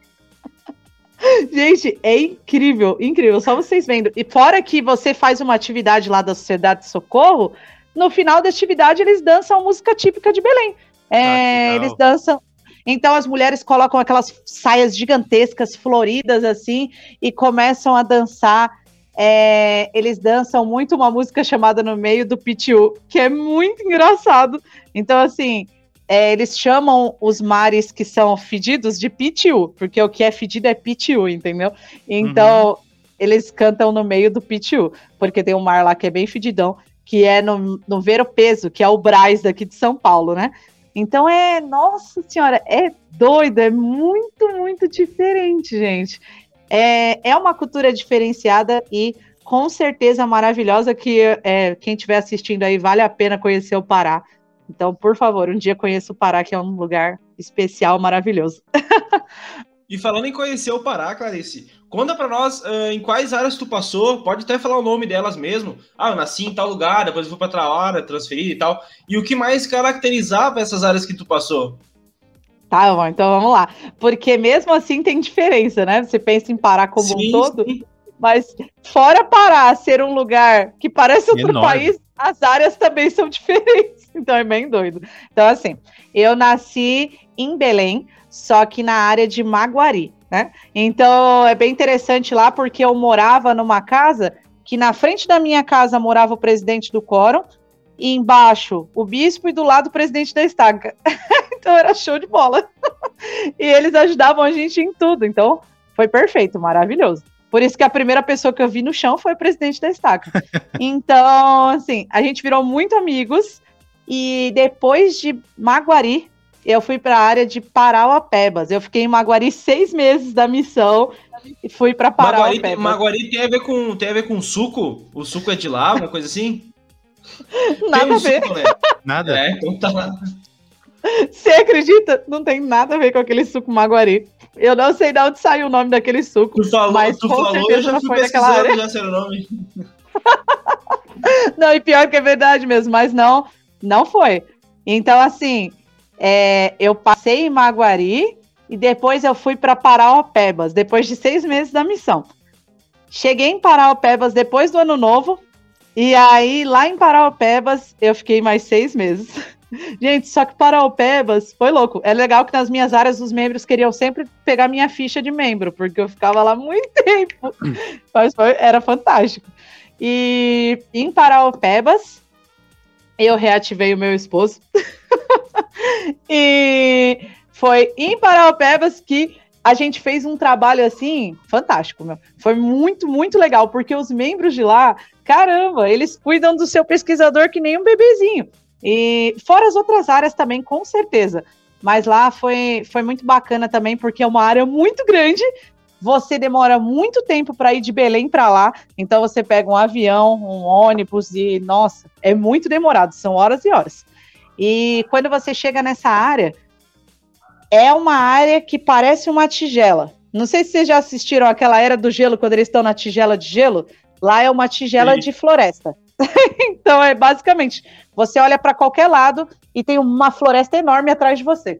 Gente, é incrível, incrível. Só vocês vendo. E fora que você faz uma atividade lá da Sociedade de Socorro, no final da atividade eles dançam música típica de Belém. É, ah, eles dançam. Então as mulheres colocam aquelas saias gigantescas, floridas assim, e começam a dançar. É, eles dançam muito uma música chamada no meio do Pitiu, que é muito engraçado. Então, assim, é, eles chamam os mares que são fedidos de Pitiu, porque o que é fedido é Pitiu, entendeu? Então, uhum. eles cantam no meio do Pitiu, porque tem um mar lá que é bem fedidão, que é no, no Vero Peso, que é o Braz daqui de São Paulo, né? Então é, nossa senhora, é doido, é muito, muito diferente, gente. É, é uma cultura diferenciada e com certeza maravilhosa que é, quem estiver assistindo aí vale a pena conhecer o Pará. Então, por favor, um dia conheça o Pará, que é um lugar especial, maravilhoso. e falando em conhecer o Pará, Clarice, conta para nós uh, em quais áreas tu passou, pode até falar o nome delas mesmo. Ah, eu nasci em tal lugar, depois fui para outra área, transferi e tal. E o que mais caracterizava essas áreas que tu passou? Tá bom, então vamos lá. Porque mesmo assim tem diferença, né? Você pensa em Pará como sim, um todo, sim. mas fora Pará ser um lugar que parece outro Enorme. país, as áreas também são diferentes. Então é bem doido. Então, assim, eu nasci em Belém, só que na área de Maguari, né? Então é bem interessante lá porque eu morava numa casa que na frente da minha casa morava o presidente do quórum, e embaixo o bispo e do lado o presidente da estaca. então era show de bola. e eles ajudavam a gente em tudo. Então foi perfeito, maravilhoso. Por isso que a primeira pessoa que eu vi no chão foi o presidente da estaca. Então, assim, a gente virou muito amigos. E depois de Maguari, eu fui para a área de Parauapebas. Eu fiquei em Maguari seis meses da missão e fui para Parauapebas. Maguari, Maguari tem a ver com tem a ver com suco? O suco é de lá, uma coisa assim? Nada um a ver. Suco, né? Nada. É, então tá lá. Você acredita? Não tem nada a ver com aquele suco Maguari. Eu não sei de onde saiu o nome daquele suco. Tu falou, mas tu com falou, certeza eu já fui área. Já sei o nome. não, e pior que é verdade mesmo, mas não, não foi. Então, assim, é, eu passei em Maguari e depois eu fui para Paraopebas, depois de seis meses da missão. Cheguei em Paraopebas depois do ano novo, e aí lá em Paraopebas eu fiquei mais seis meses. Gente, só que Paraupebas foi louco. É legal que nas minhas áreas os membros queriam sempre pegar minha ficha de membro, porque eu ficava lá muito tempo. Mas foi, era fantástico. E em Paraupebas, eu reativei o meu esposo. e foi em Paraupebas que a gente fez um trabalho assim fantástico, meu. Foi muito, muito legal, porque os membros de lá, caramba, eles cuidam do seu pesquisador que nem um bebezinho. E fora as outras áreas também, com certeza. Mas lá foi, foi muito bacana também, porque é uma área muito grande. Você demora muito tempo para ir de Belém para lá. Então você pega um avião, um ônibus e, nossa, é muito demorado, são horas e horas. E quando você chega nessa área, é uma área que parece uma tigela. Não sei se vocês já assistiram aquela era do gelo, quando eles estão na tigela de gelo. Lá é uma tigela Sim. de floresta. então é basicamente você olha para qualquer lado e tem uma floresta enorme atrás de você.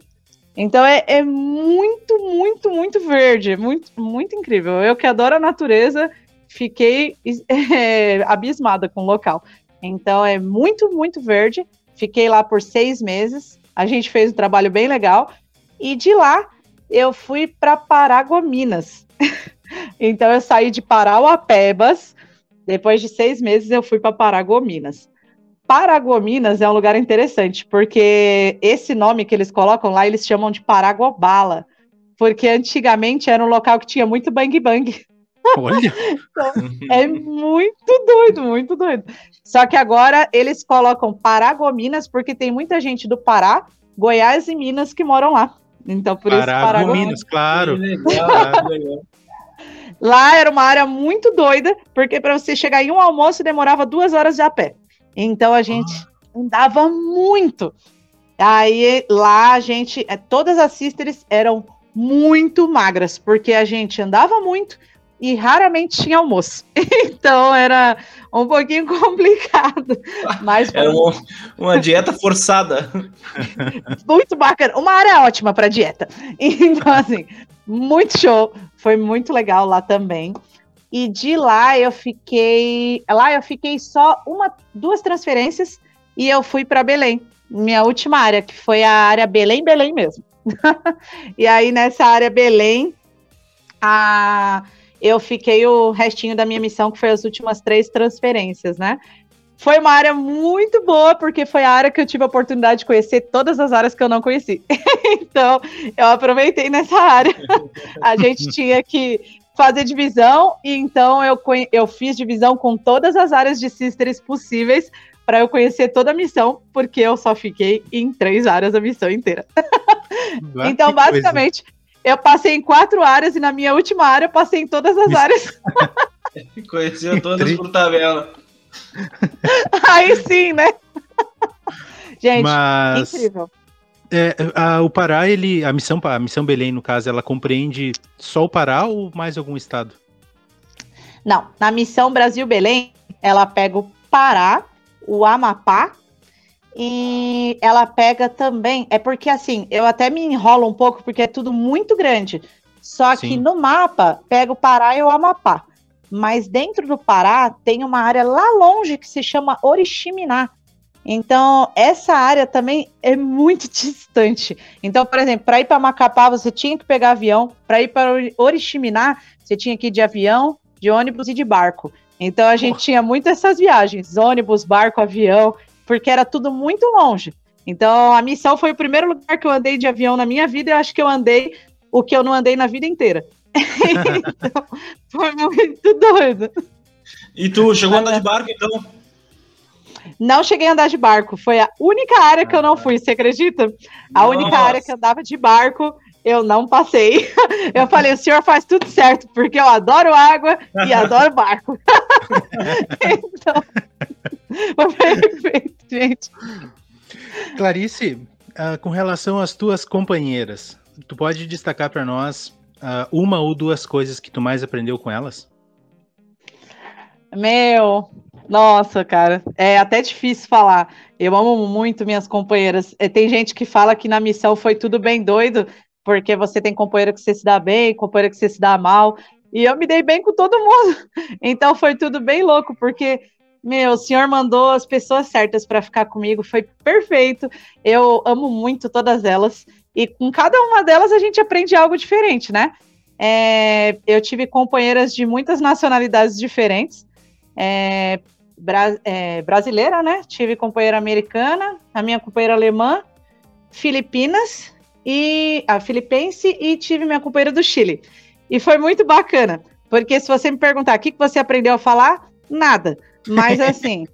Então é, é muito, muito, muito verde, muito, muito incrível. Eu que adoro a natureza, fiquei é, abismada com o local. Então é muito, muito verde. Fiquei lá por seis meses. A gente fez um trabalho bem legal. E de lá eu fui para Paragominas. então eu saí de Parauapebas. Depois de seis meses eu fui para Paragominas. Paragominas é um lugar interessante, porque esse nome que eles colocam lá, eles chamam de Paragobala, porque antigamente era um local que tinha muito bang bang. Olha! então, é muito doido, muito doido. Só que agora eles colocam Paragominas, porque tem muita gente do Pará, Goiás e Minas que moram lá. Então, por Paragominas, isso Paragominas, claro. Legal, legal. Lá era uma área muito doida, porque para você chegar em um almoço demorava duas horas de a pé. Então a gente ah. andava muito. Aí lá a gente, é, todas as sisters eram muito magras, porque a gente andava muito e raramente tinha almoço. Então era um pouquinho complicado. Mas era uma, uma dieta forçada. muito bacana. Uma área ótima para dieta. Então, assim, muito show. Foi muito legal lá também. E de lá eu fiquei. Lá eu fiquei só uma, duas transferências e eu fui para Belém, minha última área, que foi a área Belém, Belém mesmo. e aí nessa área Belém, a, eu fiquei o restinho da minha missão, que foi as últimas três transferências, né? Foi uma área muito boa, porque foi a área que eu tive a oportunidade de conhecer todas as áreas que eu não conheci. então, eu aproveitei nessa área. a gente tinha que fazer divisão, e então eu, eu fiz divisão com todas as áreas de Sisters possíveis para eu conhecer toda a missão, porque eu só fiquei em três áreas a missão inteira. então, basicamente, coisa. eu passei em quatro áreas e na minha última área eu passei em todas as áreas. Conheceu todas por tabela. Aí sim, né? Gente, Mas... incrível. É, a, o Pará, ele, a missão, a missão Belém, no caso, ela compreende só o Pará ou mais algum estado? Não, na missão Brasil Belém, ela pega o Pará, o Amapá e ela pega também. É porque assim, eu até me enrolo um pouco porque é tudo muito grande. Só Sim. que no mapa pega o Pará e o Amapá. Mas dentro do Pará tem uma área lá longe que se chama Oriximiná. Então, essa área também é muito distante. Então, por exemplo, para ir para Macapá, você tinha que pegar avião. Para ir para Oriximiná, você tinha que ir de avião, de ônibus e de barco. Então, a gente oh. tinha muito essas viagens: ônibus, barco, avião, porque era tudo muito longe. Então, a missão foi o primeiro lugar que eu andei de avião na minha vida. E eu acho que eu andei o que eu não andei na vida inteira. então, foi muito doido. E tu chegou a andar de barco, então? Não cheguei a andar de barco. Foi a única área que eu não fui, você acredita? A Nossa. única área que andava de barco, eu não passei. Eu falei, o senhor faz tudo certo, porque eu adoro água e adoro barco. então, foi perfeito, gente. Clarice, uh, com relação às tuas companheiras, tu pode destacar para nós uh, uma ou duas coisas que tu mais aprendeu com elas? Meu, nossa, cara, é até difícil falar. Eu amo muito minhas companheiras. É, tem gente que fala que na missão foi tudo bem doido, porque você tem companheira que você se dá bem, companheira que você se dá mal. E eu me dei bem com todo mundo. Então foi tudo bem louco, porque meu, o senhor mandou as pessoas certas para ficar comigo, foi perfeito. Eu amo muito todas elas. E com cada uma delas a gente aprende algo diferente, né? É, eu tive companheiras de muitas nacionalidades diferentes. É, bra é, brasileira, né? Tive companheira americana, a minha companheira alemã, Filipinas e a filipense e tive minha companheira do Chile. E foi muito bacana, porque se você me perguntar o que, que você aprendeu a falar, nada. Mas assim,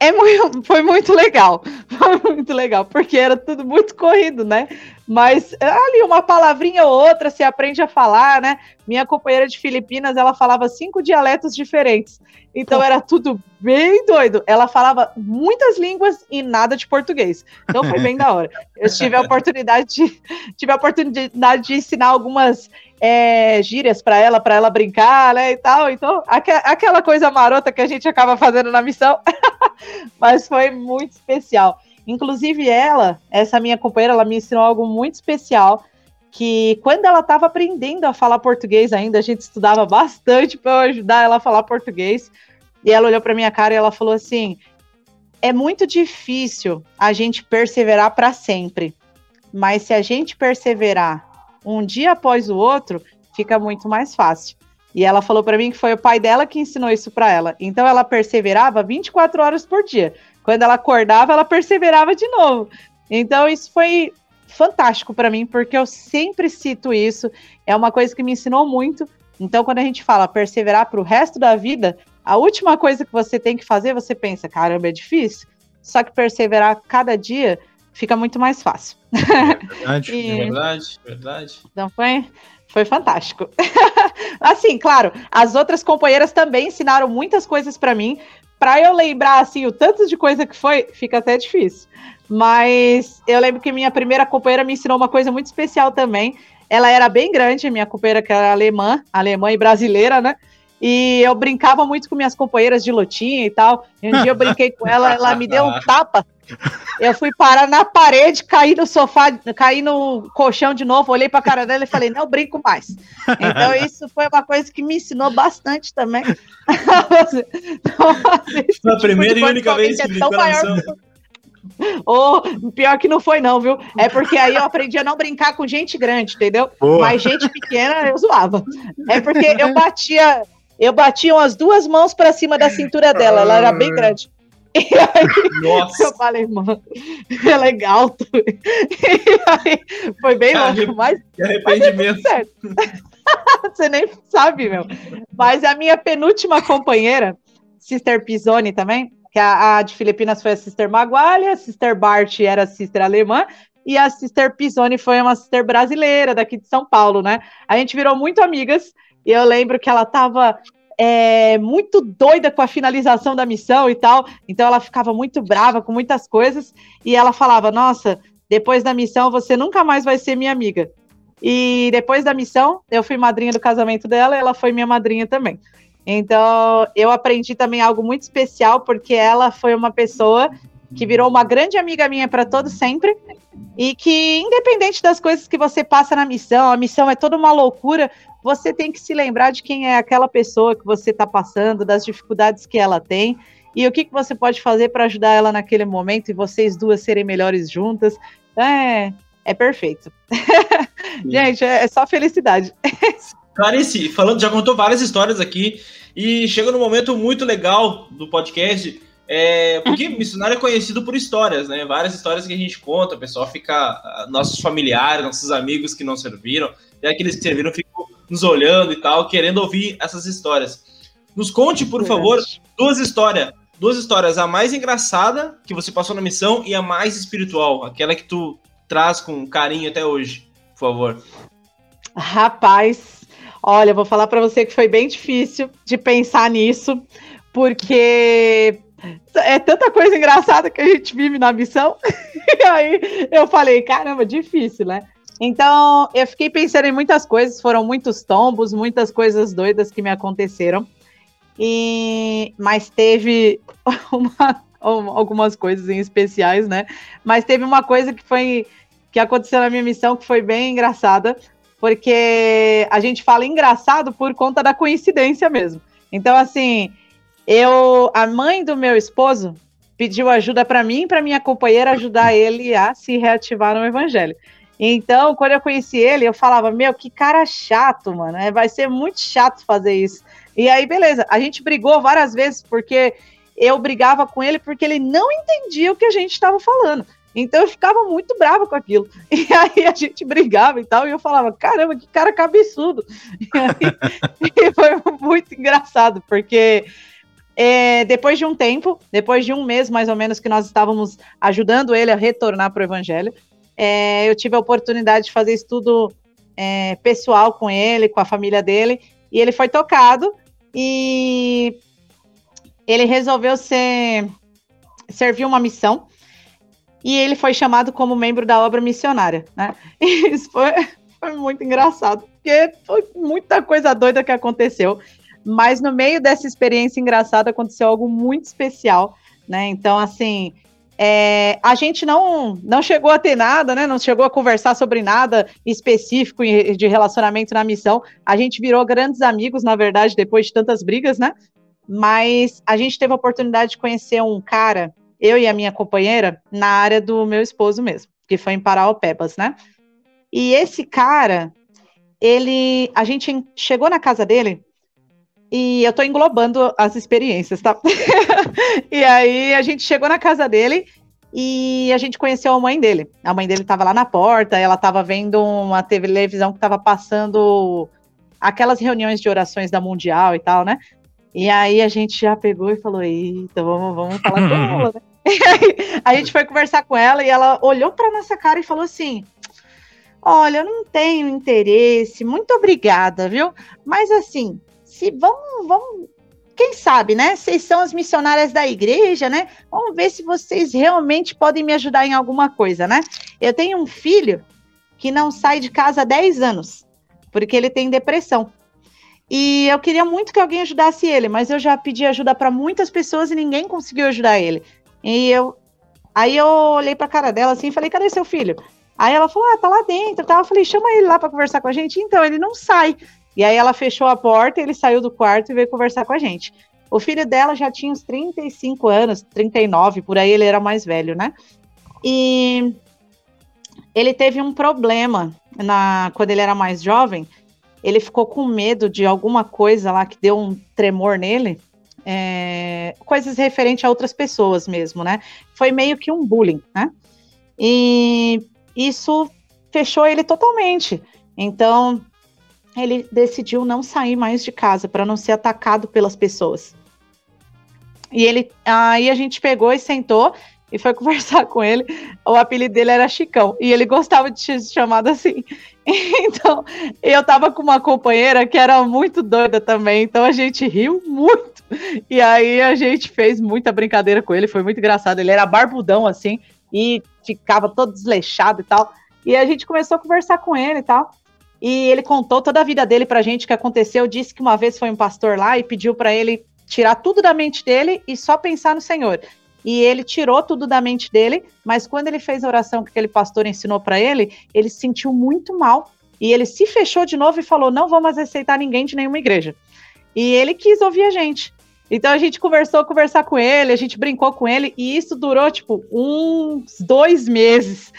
é muito, foi muito legal. Foi muito legal, porque era tudo muito corrido, né? Mas ali uma palavrinha ou outra se aprende a falar, né? Minha companheira de Filipinas, ela falava cinco dialetos diferentes. Então era tudo bem doido. Ela falava muitas línguas e nada de português. Então foi bem da hora. Eu tive a oportunidade de, tive a oportunidade de ensinar algumas é, gírias para ela, para ela brincar, né, e tal. Então, aqu aquela coisa marota que a gente acaba fazendo na missão, mas foi muito especial. Inclusive ela, essa minha companheira, ela me ensinou algo muito especial, que quando ela estava aprendendo a falar português ainda, a gente estudava bastante para ajudar ela a falar português. E ela olhou para minha cara e ela falou assim: "É muito difícil a gente perseverar para sempre, mas se a gente perseverar um dia após o outro, fica muito mais fácil. E ela falou para mim que foi o pai dela que ensinou isso para ela. Então ela perseverava 24 horas por dia. Quando ela acordava, ela perseverava de novo. Então isso foi fantástico para mim, porque eu sempre cito isso. É uma coisa que me ensinou muito. Então quando a gente fala perseverar para o resto da vida, a última coisa que você tem que fazer, você pensa, caramba, é difícil. Só que perseverar cada dia fica muito mais fácil. É verdade, e... é verdade, verdade. Então foi, foi fantástico. assim, claro, as outras companheiras também ensinaram muitas coisas para mim. Para eu lembrar assim o tanto de coisa que foi, fica até difícil. Mas eu lembro que minha primeira companheira me ensinou uma coisa muito especial também. Ela era bem grande, minha companheira que era alemã, alemã e brasileira, né? E eu brincava muito com minhas companheiras de lutinha e tal. E um dia eu brinquei com ela, ela me deu um tapa eu fui parar na parede, caí no sofá, caí no colchão de novo, olhei para a cara dela e falei, não brinco mais. Então, isso foi uma coisa que me ensinou bastante também. foi a primeira tipo e única vez que é na missão. Oh, pior que não foi, não, viu? É porque aí eu aprendi a não brincar com gente grande, entendeu? Boa. Mas gente pequena eu zoava. É porque eu batia, eu batia umas duas mãos para cima da cintura dela, ela era bem grande. E aí Nossa. eu falei, mano, é legal. E aí foi bem louco, mas, arrependimento. Mas Você nem sabe, meu. Mas a minha penúltima companheira, Sister Pisoni também, que a, a, de Filipinas foi a Sister Magualha, a Sister Bart era a Sister alemã, e a Sister Pisoni foi uma Sister brasileira daqui de São Paulo, né? A gente virou muito amigas, e eu lembro que ela tava é, muito doida com a finalização da missão e tal. Então ela ficava muito brava com muitas coisas e ela falava: Nossa, depois da missão você nunca mais vai ser minha amiga. E depois da missão, eu fui madrinha do casamento dela e ela foi minha madrinha também. Então eu aprendi também algo muito especial porque ela foi uma pessoa que virou uma grande amiga minha para todo sempre e que independente das coisas que você passa na missão, a missão é toda uma loucura, você tem que se lembrar de quem é aquela pessoa que você está passando, das dificuldades que ela tem e o que, que você pode fazer para ajudar ela naquele momento e vocês duas serem melhores juntas. É, é perfeito. Gente, é, é, só felicidade. Clarice, falando, já contou várias histórias aqui e chega num momento muito legal do podcast. É, porque missionário é conhecido por histórias, né? Várias histórias que a gente conta, o pessoal fica. Nossos familiares, nossos amigos que não serviram, e aqueles que serviram ficam nos olhando e tal, querendo ouvir essas histórias. Nos conte, por favor, duas histórias. Duas histórias, a mais engraçada que você passou na missão e a mais espiritual, aquela que tu traz com carinho até hoje, por favor. Rapaz, olha, vou falar para você que foi bem difícil de pensar nisso, porque é tanta coisa engraçada que a gente vive na missão. e aí eu falei, caramba, difícil, né? Então, eu fiquei pensando em muitas coisas, foram muitos tombos, muitas coisas doidas que me aconteceram. E mas teve uma, algumas coisas em especiais, né? Mas teve uma coisa que foi que aconteceu na minha missão que foi bem engraçada, porque a gente fala engraçado por conta da coincidência mesmo. Então, assim, eu, a mãe do meu esposo pediu ajuda para mim e para minha companheira ajudar ele a se reativar no evangelho. Então, quando eu conheci ele, eu falava: Meu, que cara chato, mano. É, vai ser muito chato fazer isso. E aí, beleza. A gente brigou várias vezes porque eu brigava com ele porque ele não entendia o que a gente estava falando. Então eu ficava muito brava com aquilo. E aí a gente brigava e tal, e eu falava, caramba, que cara cabeçudo. E, aí, e foi muito engraçado, porque é, depois de um tempo, depois de um mês mais ou menos que nós estávamos ajudando ele a retornar para o Evangelho, é, eu tive a oportunidade de fazer estudo é, pessoal com ele, com a família dele, e ele foi tocado e ele resolveu ser, servir uma missão e ele foi chamado como membro da obra missionária, né? Isso foi, foi muito engraçado, porque foi muita coisa doida que aconteceu. Mas no meio dessa experiência engraçada aconteceu algo muito especial, né? Então, assim, é, a gente não, não chegou a ter nada, né? Não chegou a conversar sobre nada específico de relacionamento na missão. A gente virou grandes amigos, na verdade, depois de tantas brigas, né? Mas a gente teve a oportunidade de conhecer um cara eu e a minha companheira, na área do meu esposo mesmo, que foi em Paraopebas, né? E esse cara, ele, a gente chegou na casa dele e eu tô englobando as experiências, tá? e aí a gente chegou na casa dele e a gente conheceu a mãe dele. A mãe dele estava lá na porta, ela estava vendo uma televisão que estava passando aquelas reuniões de orações da Mundial e tal, né? E aí a gente já pegou e falou: Eita, vamos, vamos falar com ela, né? a gente foi conversar com ela e ela olhou para nossa cara e falou assim: Olha, eu não tenho interesse, muito obrigada, viu? Mas assim, se vamos, vamos, quem sabe, né? Vocês são as missionárias da igreja, né? Vamos ver se vocês realmente podem me ajudar em alguma coisa, né? Eu tenho um filho que não sai de casa há 10 anos, porque ele tem depressão. E eu queria muito que alguém ajudasse ele, mas eu já pedi ajuda para muitas pessoas e ninguém conseguiu ajudar ele. E eu. Aí eu olhei pra cara dela assim e falei, cadê seu filho? Aí ela falou, ah, tá lá dentro. Tá? Eu falei, chama ele lá para conversar com a gente. Então, ele não sai. E aí ela fechou a porta, ele saiu do quarto e veio conversar com a gente. O filho dela já tinha uns 35 anos, 39, por aí ele era mais velho, né? E ele teve um problema na quando ele era mais jovem. Ele ficou com medo de alguma coisa lá que deu um tremor nele é, coisas referentes a outras pessoas mesmo, né? Foi meio que um bullying, né? E isso fechou ele totalmente. Então, ele decidiu não sair mais de casa para não ser atacado pelas pessoas. E ele aí a gente pegou e sentou e foi conversar com ele. O apelido dele era Chicão e ele gostava de ser chamado assim. Então, eu tava com uma companheira que era muito doida também, então a gente riu muito e aí a gente fez muita brincadeira com ele, foi muito engraçado. Ele era barbudão assim e ficava todo desleixado e tal. E a gente começou a conversar com ele e tal. E ele contou toda a vida dele pra gente, o que aconteceu. Disse que uma vez foi um pastor lá e pediu para ele tirar tudo da mente dele e só pensar no Senhor. E ele tirou tudo da mente dele, mas quando ele fez a oração que aquele pastor ensinou para ele, ele se sentiu muito mal. E ele se fechou de novo e falou: Não vou mais aceitar ninguém de nenhuma igreja. E ele quis ouvir a gente. Então a gente conversou, conversar com ele, a gente brincou com ele, e isso durou, tipo, uns dois meses.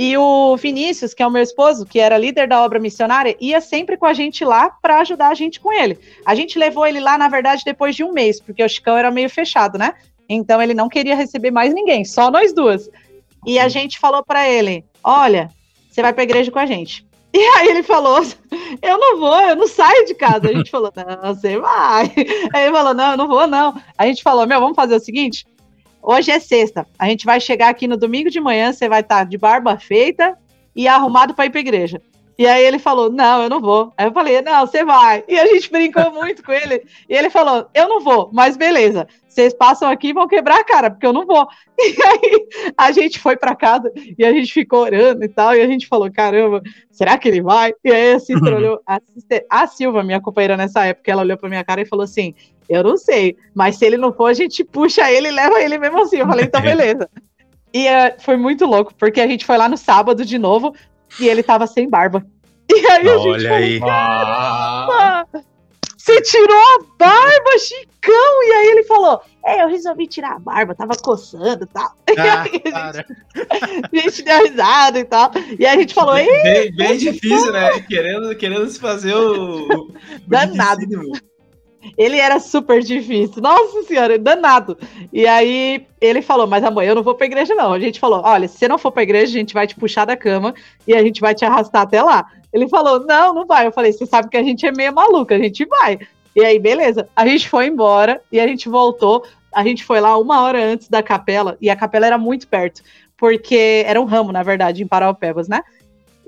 E o Vinícius, que é o meu esposo, que era líder da obra missionária, ia sempre com a gente lá para ajudar a gente com ele. A gente levou ele lá, na verdade, depois de um mês, porque o Chicão era meio fechado, né? Então ele não queria receber mais ninguém, só nós duas. E a gente falou para ele: olha, você vai para a igreja com a gente. E aí ele falou: Eu não vou, eu não saio de casa. A gente falou: Não, você vai. Aí ele falou: Não, eu não vou, não. A gente falou: Meu, vamos fazer o seguinte: hoje é sexta. A gente vai chegar aqui no domingo de manhã, você vai estar de barba feita e arrumado para ir para igreja. E aí ele falou: Não, eu não vou. Aí eu falei: Não, você vai. E a gente brincou muito com ele. E ele falou: Eu não vou, mas beleza. Vocês passam aqui e vão quebrar a cara, porque eu não vou. E aí a gente foi para casa e a gente ficou orando e tal. E a gente falou: Caramba, será que ele vai? E aí a Sister olhou, a, Sister, a Silva, minha companheira nessa época, ela olhou para minha cara e falou assim: Eu não sei, mas se ele não for, a gente puxa ele e leva ele mesmo assim. Eu falei: Então beleza. E uh, foi muito louco, porque a gente foi lá no sábado de novo, e ele tava sem barba. E aí Olha a gente aí. Você tirou a barba, Chicão! E aí ele falou: É, eu resolvi tirar a barba, tava coçando e tal. Ah, e a, gente, a gente deu risada e tal. E aí a gente falou: Bem, bem, difícil, né? Querendo, querendo se fazer o. Danado. Ele era super difícil. Nossa senhora, danado. E aí ele falou: Mas amor, eu não vou pra igreja, não. A gente falou: Olha, se você não for pra igreja, a gente vai te puxar da cama e a gente vai te arrastar até lá. Ele falou: Não, não vai. Eu falei: Você sabe que a gente é meio maluca, a gente vai. E aí, beleza. A gente foi embora e a gente voltou. A gente foi lá uma hora antes da capela e a capela era muito perto, porque era um ramo, na verdade, em Paraupebas, né?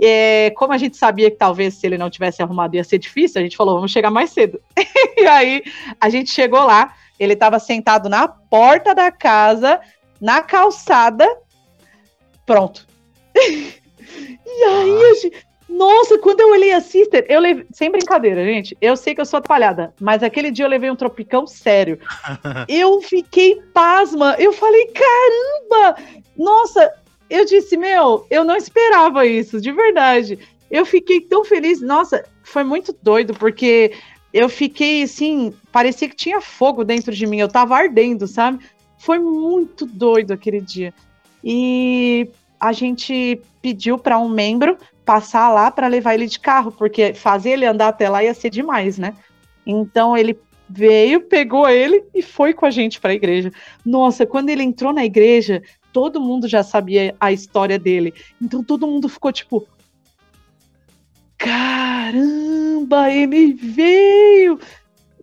E, como a gente sabia que talvez se ele não tivesse arrumado ia ser difícil, a gente falou, vamos chegar mais cedo. e aí a gente chegou lá, ele estava sentado na porta da casa, na calçada, pronto. e aí a gente, nossa, quando eu olhei a Sister, eu levei. Sem brincadeira, gente. Eu sei que eu sou atrapalhada, mas aquele dia eu levei um tropicão sério. eu fiquei pasma. Eu falei, caramba! Nossa, eu disse, meu, eu não esperava isso, de verdade. Eu fiquei tão feliz. Nossa, foi muito doido, porque eu fiquei assim, parecia que tinha fogo dentro de mim. Eu tava ardendo, sabe? Foi muito doido aquele dia. E a gente pediu para um membro passar lá para levar ele de carro, porque fazer ele andar até lá ia ser demais, né? Então ele veio, pegou ele e foi com a gente para a igreja. Nossa, quando ele entrou na igreja, todo mundo já sabia a história dele. Então todo mundo ficou tipo: caramba, ele veio!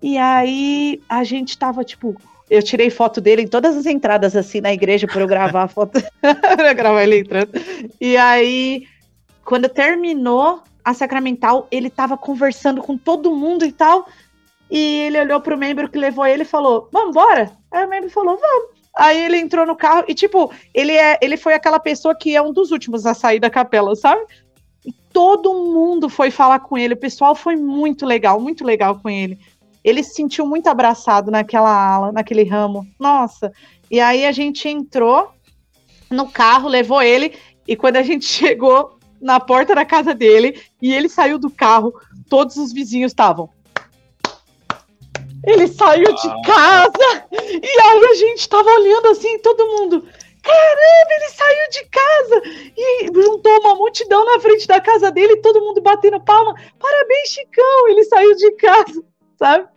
E aí a gente tava tipo. Eu tirei foto dele em todas as entradas assim na igreja para eu gravar a foto, pra gravar ele entrando. E aí quando terminou a sacramental, ele tava conversando com todo mundo e tal. E ele olhou pro membro que levou ele e falou: Vamos embora? Aí o membro falou: Vamos. Aí ele entrou no carro e, tipo, ele, é, ele foi aquela pessoa que é um dos últimos a sair da capela, sabe? E todo mundo foi falar com ele. O pessoal foi muito legal, muito legal com ele. Ele se sentiu muito abraçado naquela ala, naquele ramo. Nossa. E aí a gente entrou no carro, levou ele. E quando a gente chegou na porta da casa dele e ele saiu do carro, todos os vizinhos estavam. Ele saiu de ah. casa e aí a gente tava olhando assim, todo mundo. Caramba, ele saiu de casa e juntou uma multidão na frente da casa dele, todo mundo batendo palma. Parabéns, Chicão, ele saiu de casa, sabe?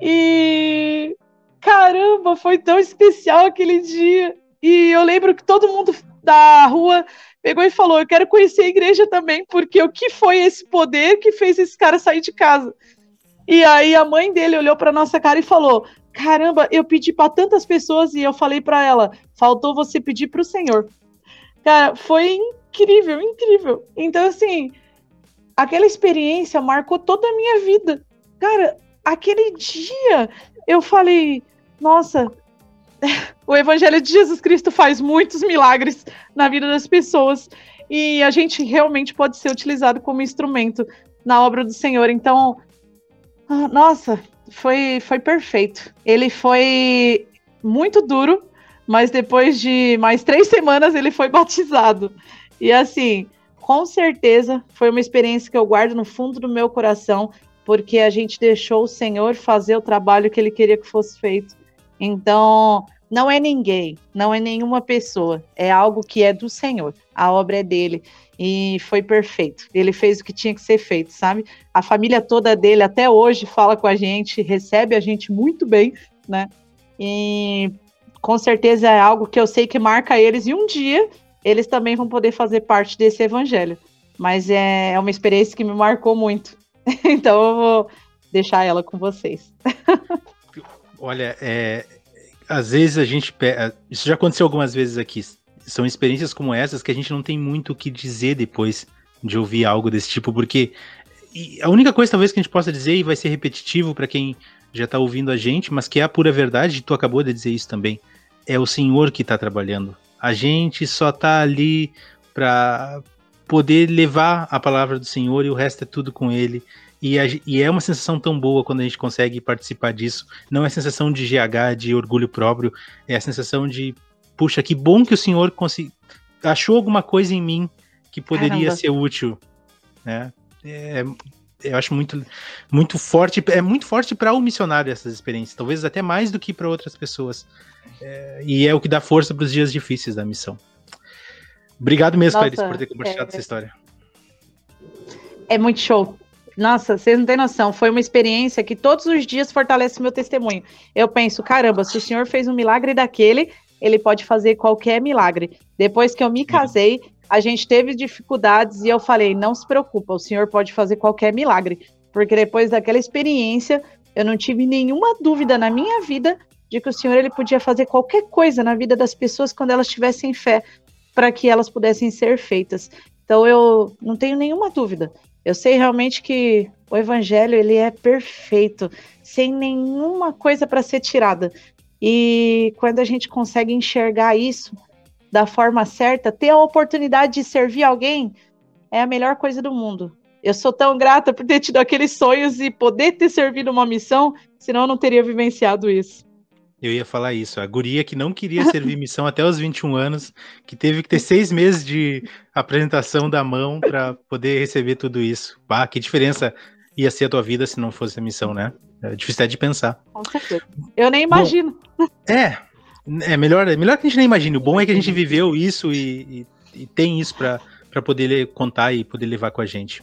E caramba, foi tão especial aquele dia. E eu lembro que todo mundo da rua pegou e falou: Eu quero conhecer a igreja também, porque o que foi esse poder que fez esse cara sair de casa? E aí a mãe dele olhou para nossa cara e falou: Caramba, eu pedi para tantas pessoas e eu falei para ela: faltou você pedir para o Senhor. Cara, foi incrível, incrível. Então, assim, aquela experiência marcou toda a minha vida. Cara, aquele dia eu falei: Nossa, o Evangelho de Jesus Cristo faz muitos milagres na vida das pessoas e a gente realmente pode ser utilizado como instrumento na obra do Senhor. Então, nossa, foi, foi perfeito. Ele foi muito duro, mas depois de mais três semanas ele foi batizado. E assim, com certeza foi uma experiência que eu guardo no fundo do meu coração, porque a gente deixou o Senhor fazer o trabalho que ele queria que fosse feito. Então, não é ninguém, não é nenhuma pessoa, é algo que é do Senhor, a obra é dele. E foi perfeito. Ele fez o que tinha que ser feito, sabe? A família toda dele até hoje fala com a gente, recebe a gente muito bem, né? E com certeza é algo que eu sei que marca eles e um dia eles também vão poder fazer parte desse evangelho. Mas é, é uma experiência que me marcou muito. então eu vou deixar ela com vocês. Olha, é, às vezes a gente. Isso já aconteceu algumas vezes aqui. São experiências como essas que a gente não tem muito o que dizer depois de ouvir algo desse tipo, porque a única coisa talvez que a gente possa dizer, e vai ser repetitivo para quem já tá ouvindo a gente, mas que é a pura verdade, e tu acabou de dizer isso também, é o Senhor que tá trabalhando. A gente só tá ali para poder levar a palavra do Senhor e o resto é tudo com Ele. E, a, e, é uma sensação tão boa quando a gente consegue participar disso. Não é sensação de GH, de orgulho próprio, é a sensação de, puxa, que bom que o senhor consegui, achou alguma coisa em mim que poderia Caramba. ser útil. Né? É, eu acho muito, muito forte, é muito forte para o missionário essas experiências, talvez até mais do que para outras pessoas. É, e é o que dá força para os dias difíceis da missão. Obrigado mesmo, Nossa, Clarice, por ter compartilhado é, essa história. É muito show. Nossa, vocês não têm noção. Foi uma experiência que todos os dias fortalece meu testemunho. Eu penso, caramba, se o Senhor fez um milagre daquele, ele pode fazer qualquer milagre. Depois que eu me casei, a gente teve dificuldades e eu falei: não se preocupa, o Senhor pode fazer qualquer milagre. Porque depois daquela experiência, eu não tive nenhuma dúvida na minha vida de que o Senhor ele podia fazer qualquer coisa na vida das pessoas quando elas tivessem fé para que elas pudessem ser feitas. Então eu não tenho nenhuma dúvida. Eu sei realmente que o evangelho ele é perfeito, sem nenhuma coisa para ser tirada. E quando a gente consegue enxergar isso da forma certa, ter a oportunidade de servir alguém é a melhor coisa do mundo. Eu sou tão grata por ter tido aqueles sonhos e poder ter servido uma missão, senão eu não teria vivenciado isso. Eu ia falar isso. A guria que não queria servir missão até os 21 anos, que teve que ter seis meses de apresentação da mão para poder receber tudo isso. Pá, que diferença ia ser a tua vida se não fosse a missão, né? É difícil até de pensar. Com certeza. Eu nem imagino. Bom, é, é melhor, é melhor que a gente nem imagine. O bom é que a gente viveu isso e, e, e tem isso para poder contar e poder levar com a gente.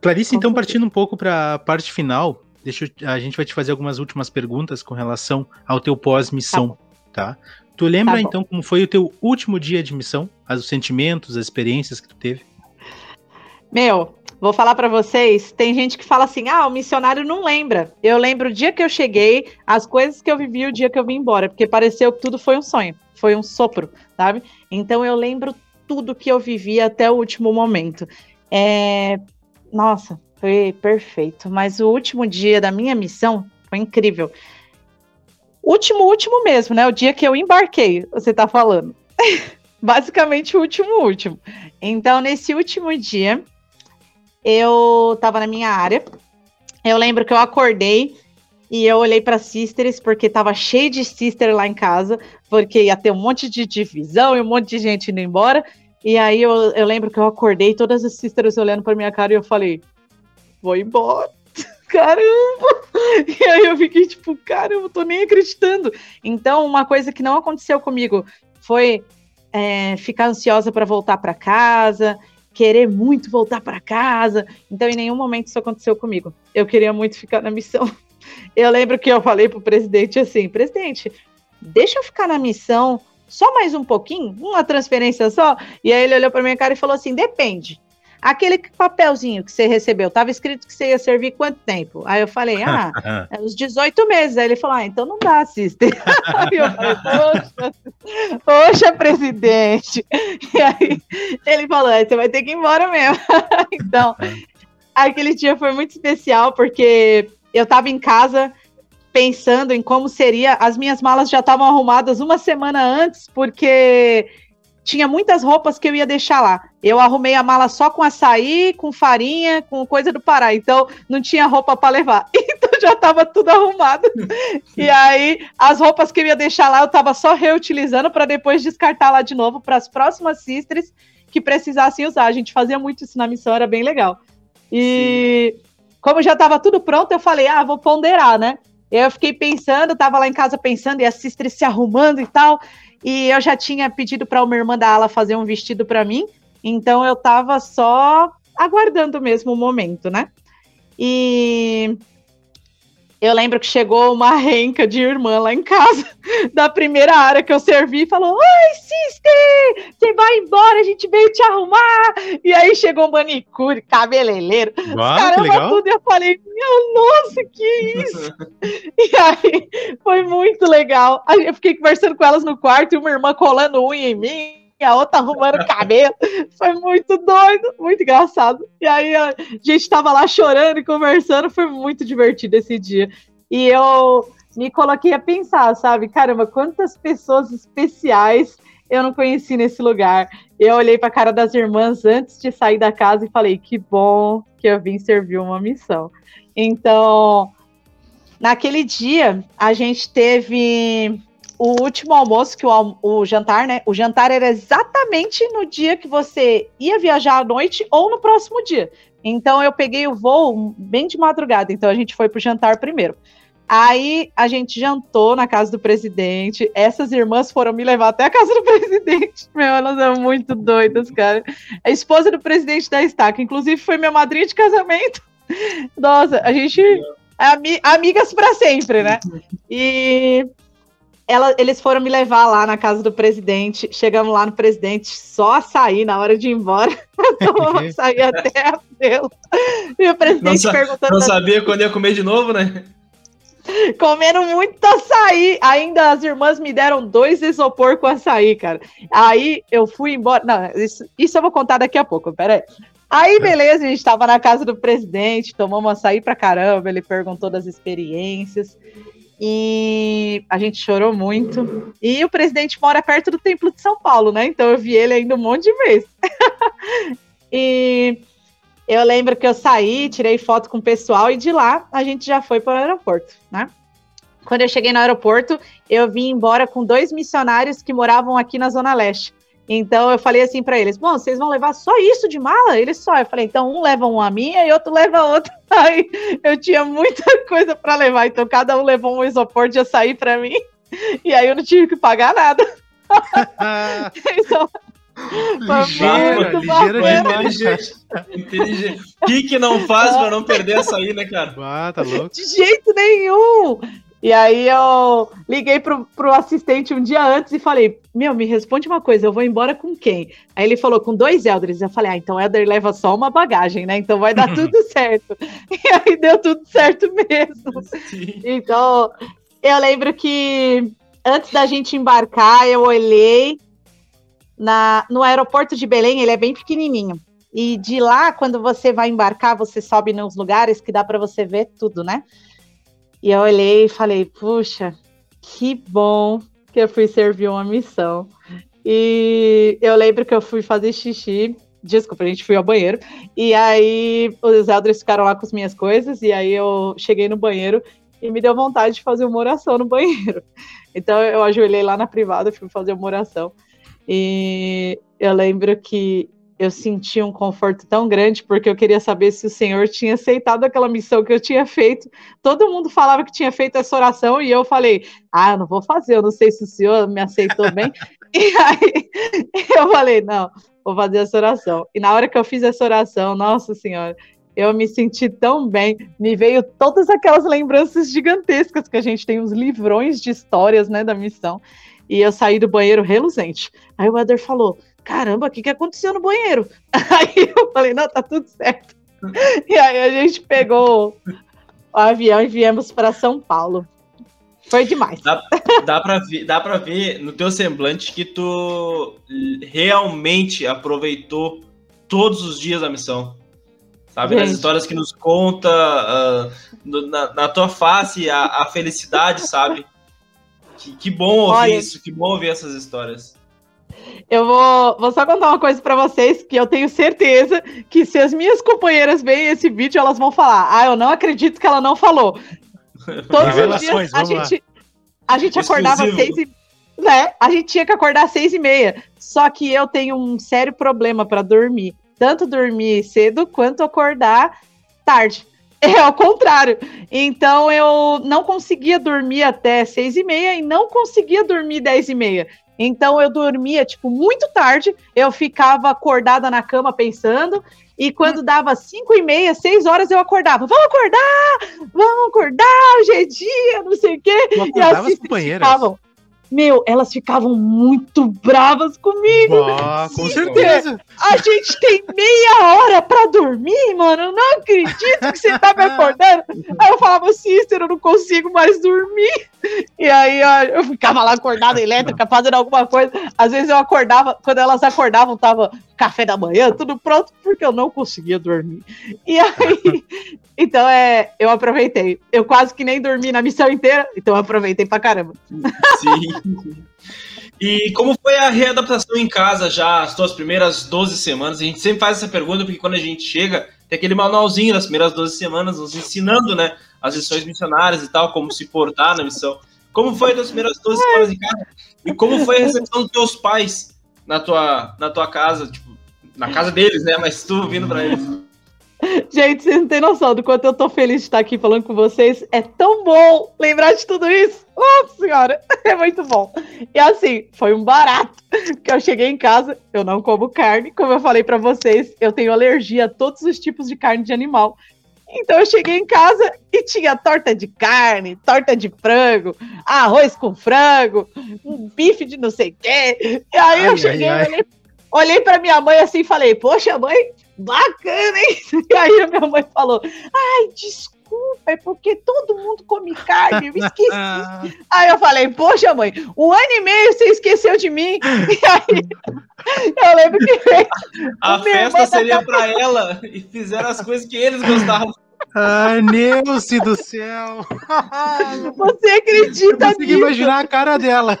Clarice, então, partindo um pouco para a parte final, deixa eu, a gente vai te fazer algumas últimas perguntas com relação ao teu pós-missão, tá. tá? Tu lembra tá então como foi o teu último dia de missão, os sentimentos, as experiências que tu teve? Meu, vou falar para vocês, tem gente que fala assim: "Ah, o missionário não lembra". Eu lembro o dia que eu cheguei, as coisas que eu vivi o dia que eu vim embora, porque pareceu que tudo foi um sonho, foi um sopro, sabe? Então eu lembro tudo que eu vivi até o último momento. É... Nossa, foi perfeito. Mas o último dia da minha missão foi incrível. Último, último mesmo, né? O dia que eu embarquei, você tá falando. Basicamente o último, último. Então, nesse último dia, eu tava na minha área. Eu lembro que eu acordei e eu olhei para sisters porque tava cheio de sister lá em casa, porque ia ter um monte de divisão e um monte de gente indo embora. E aí eu, eu lembro que eu acordei, todas as sisters olhando para minha cara e eu falei: vou embora. Caramba! E aí eu fiquei tipo, caramba, eu tô nem acreditando. Então, uma coisa que não aconteceu comigo foi é, ficar ansiosa para voltar para casa, querer muito voltar para casa. Então, em nenhum momento isso aconteceu comigo. Eu queria muito ficar na missão. Eu lembro que eu falei pro presidente assim: presidente, deixa eu ficar na missão só mais um pouquinho, uma transferência só. E aí ele olhou para minha cara e falou assim: depende. Aquele papelzinho que você recebeu, estava escrito que você ia servir quanto tempo? Aí eu falei, ah, é uns 18 meses. Aí ele falou, ah, então não dá, sister. Aí eu falei, poxa, poxa, presidente. E aí ele falou, você vai ter que ir embora mesmo. então, aquele dia foi muito especial, porque eu estava em casa pensando em como seria. As minhas malas já estavam arrumadas uma semana antes, porque tinha muitas roupas que eu ia deixar lá. Eu arrumei a mala só com açaí, com farinha, com coisa do Pará. Então não tinha roupa para levar. Então já estava tudo arrumado. e aí as roupas que eu ia deixar lá eu estava só reutilizando para depois descartar lá de novo para as próximas sisters que precisassem usar. A gente fazia muito isso na missão, era bem legal. E Sim. como já estava tudo pronto, eu falei: "Ah, vou ponderar, né?" Eu fiquei pensando, estava lá em casa pensando e a sister se arrumando e tal. E eu já tinha pedido para uma irmã da Ala fazer um vestido para mim, então eu estava só aguardando mesmo o momento, né? E eu lembro que chegou uma renca de irmã lá em casa, da primeira área que eu servi, e falou: Oi, sister, você vai embora, a gente veio te arrumar. E aí chegou manicure, cabeleireiro, Uau, caramba, tudo. E eu falei: Meu, nossa, que isso! e aí foi muito legal. Eu fiquei conversando com elas no quarto e uma irmã colando unha em mim e a outra arrumando cabelo. Foi muito doido, muito engraçado. E aí a gente tava lá chorando e conversando, foi muito divertido esse dia. E eu me coloquei a pensar, sabe? Caramba, quantas pessoas especiais eu não conheci nesse lugar. Eu olhei para a cara das irmãs antes de sair da casa e falei: que bom que eu vim servir uma missão. Então, naquele dia, a gente teve o último almoço, que o, o jantar, né? O jantar era exatamente no dia que você ia viajar à noite ou no próximo dia. Então eu peguei o voo bem de madrugada, então a gente foi pro jantar primeiro. Aí a gente jantou na casa do presidente. Essas irmãs foram me levar até a casa do presidente. Meu, elas são muito doidas, cara. A esposa do presidente da Estaca, inclusive, foi minha madrinha de casamento. Nossa, a gente. Ami, amigas para sempre, né? E ela, eles foram me levar lá na casa do presidente. Chegamos lá no presidente, só a sair na hora de ir embora. Então, sair até a fila. E o presidente não perguntando. Não sabia quando ia comer de novo, né? comendo muito açaí. Ainda as irmãs me deram dois isopor com açaí, cara. Aí eu fui embora. Não, isso, isso eu vou contar daqui a pouco, peraí. Aí, beleza, a gente estava na casa do presidente, tomamos açaí pra caramba, ele perguntou das experiências. E a gente chorou muito. E o presidente mora perto do Templo de São Paulo, né? Então eu vi ele ainda um monte de vezes. e eu lembro que eu saí, tirei foto com o pessoal e de lá a gente já foi para o aeroporto, né? Quando eu cheguei no aeroporto, eu vim embora com dois missionários que moravam aqui na Zona Leste. Então eu falei assim para eles: Bom, vocês vão levar só isso de mala? Eles só. Eu falei: Então um leva uma minha e outro leva outra. Aí eu tinha muita coisa para levar, então cada um levou um isopor de açaí para mim. E aí eu não tive que pagar nada. então, ligeira, ligeira demais. Inteligente. O que, que não faz para não perder essa aí, né, cara? Ah, tá louco. De jeito nenhum! E aí eu liguei pro, pro assistente um dia antes e falei, meu, me responde uma coisa, eu vou embora com quem? Aí ele falou, com dois Elders. Eu falei, ah, então o Elder leva só uma bagagem, né? Então vai dar tudo certo. E aí deu tudo certo mesmo. Sim. Então, eu lembro que antes da gente embarcar, eu olhei na, no aeroporto de Belém, ele é bem pequenininho. E de lá, quando você vai embarcar, você sobe nos lugares que dá para você ver tudo, né? E eu olhei e falei, puxa, que bom que eu fui servir uma missão. E eu lembro que eu fui fazer xixi. Desculpa, a gente foi ao banheiro. E aí os elders ficaram lá com as minhas coisas. E aí eu cheguei no banheiro e me deu vontade de fazer uma oração no banheiro. Então eu ajoelhei lá na privada, fui fazer uma oração. E eu lembro que eu senti um conforto tão grande porque eu queria saber se o Senhor tinha aceitado aquela missão que eu tinha feito. Todo mundo falava que tinha feito essa oração e eu falei: Ah, não vou fazer, eu não sei se o Senhor me aceitou bem. e aí eu falei: Não, vou fazer essa oração. E na hora que eu fiz essa oração, nossa Senhora, eu me senti tão bem, me veio todas aquelas lembranças gigantescas que a gente tem, os livrões de histórias, né, da missão e eu saí do banheiro reluzente. Aí o Eder falou: Caramba, o que, que aconteceu no banheiro? Aí eu falei: Não, tá tudo certo. E aí a gente pegou o avião e viemos para São Paulo. Foi demais. Dá, dá para ver, dá pra ver no teu semblante que tu realmente aproveitou todos os dias a missão. Sabe, Gente. nas histórias que nos conta, uh, na, na, tua face, a, a felicidade, sabe? Que, que bom ouvir Olha, isso, que bom ouvir essas histórias. Eu vou, vou só contar uma coisa para vocês, que eu tenho certeza que se as minhas companheiras veem esse vídeo, elas vão falar: Ah, eu não acredito que ela não falou. Todos os dias a gente, a gente acordava às seis e né? A gente tinha que acordar às seis e meia. Só que eu tenho um sério problema para dormir. Tanto dormir cedo quanto acordar tarde. É ao contrário. Então eu não conseguia dormir até seis e meia e não conseguia dormir dez e meia. Então eu dormia tipo muito tarde. Eu ficava acordada na cama pensando e quando dava cinco e meia, seis horas eu acordava. Vamos acordar, vamos acordar, hoje é dia, não sei o quê. e as companheiras. Ficavam, meu, elas ficavam muito bravas comigo. Ah, com certeza. A gente tem meia hora pra dormir, mano. Eu não acredito que você tá me acordando. Aí eu falava, Cícero, eu não consigo mais dormir. E aí eu ficava lá acordada elétrica, fazendo alguma coisa. Às vezes eu acordava, quando elas acordavam, tava café da manhã, tudo pronto, porque eu não conseguia dormir. E aí, então é, eu aproveitei. Eu quase que nem dormi na missão inteira, então eu aproveitei pra caramba. Sim. E como foi a readaptação em casa já, as suas primeiras 12 semanas? A gente sempre faz essa pergunta, porque quando a gente chega, tem aquele manualzinho das primeiras 12 semanas, nos ensinando, né, as lições missionárias e tal, como se portar na missão. Como foi as primeiras duas semanas em casa? E como foi a recepção dos teus pais na tua, na tua casa? Tipo, na casa deles, né? Mas tu vindo pra eles. Gente, vocês não têm noção do quanto eu tô feliz de estar aqui falando com vocês. É tão bom lembrar de tudo isso. Nossa senhora, é muito bom. E assim, foi um barato. Porque eu cheguei em casa, eu não como carne. Como eu falei para vocês, eu tenho alergia a todos os tipos de carne de animal. Então eu cheguei em casa e tinha torta de carne, torta de frango, arroz com frango, um bife de não sei o quê. E aí ai, eu cheguei, ai, ai. olhei, olhei para minha mãe assim e falei: Poxa, mãe, bacana, hein? E aí a minha mãe falou: Ai, desculpa, é porque todo mundo come carne, eu esqueci. aí eu falei: Poxa, mãe, um ano e meio você esqueceu de mim. E aí eu lembro que. A festa seria para ela e fizeram as coisas que eles gostavam. Ai, Neuce do céu! Você acredita eu nisso? imaginar a cara dela.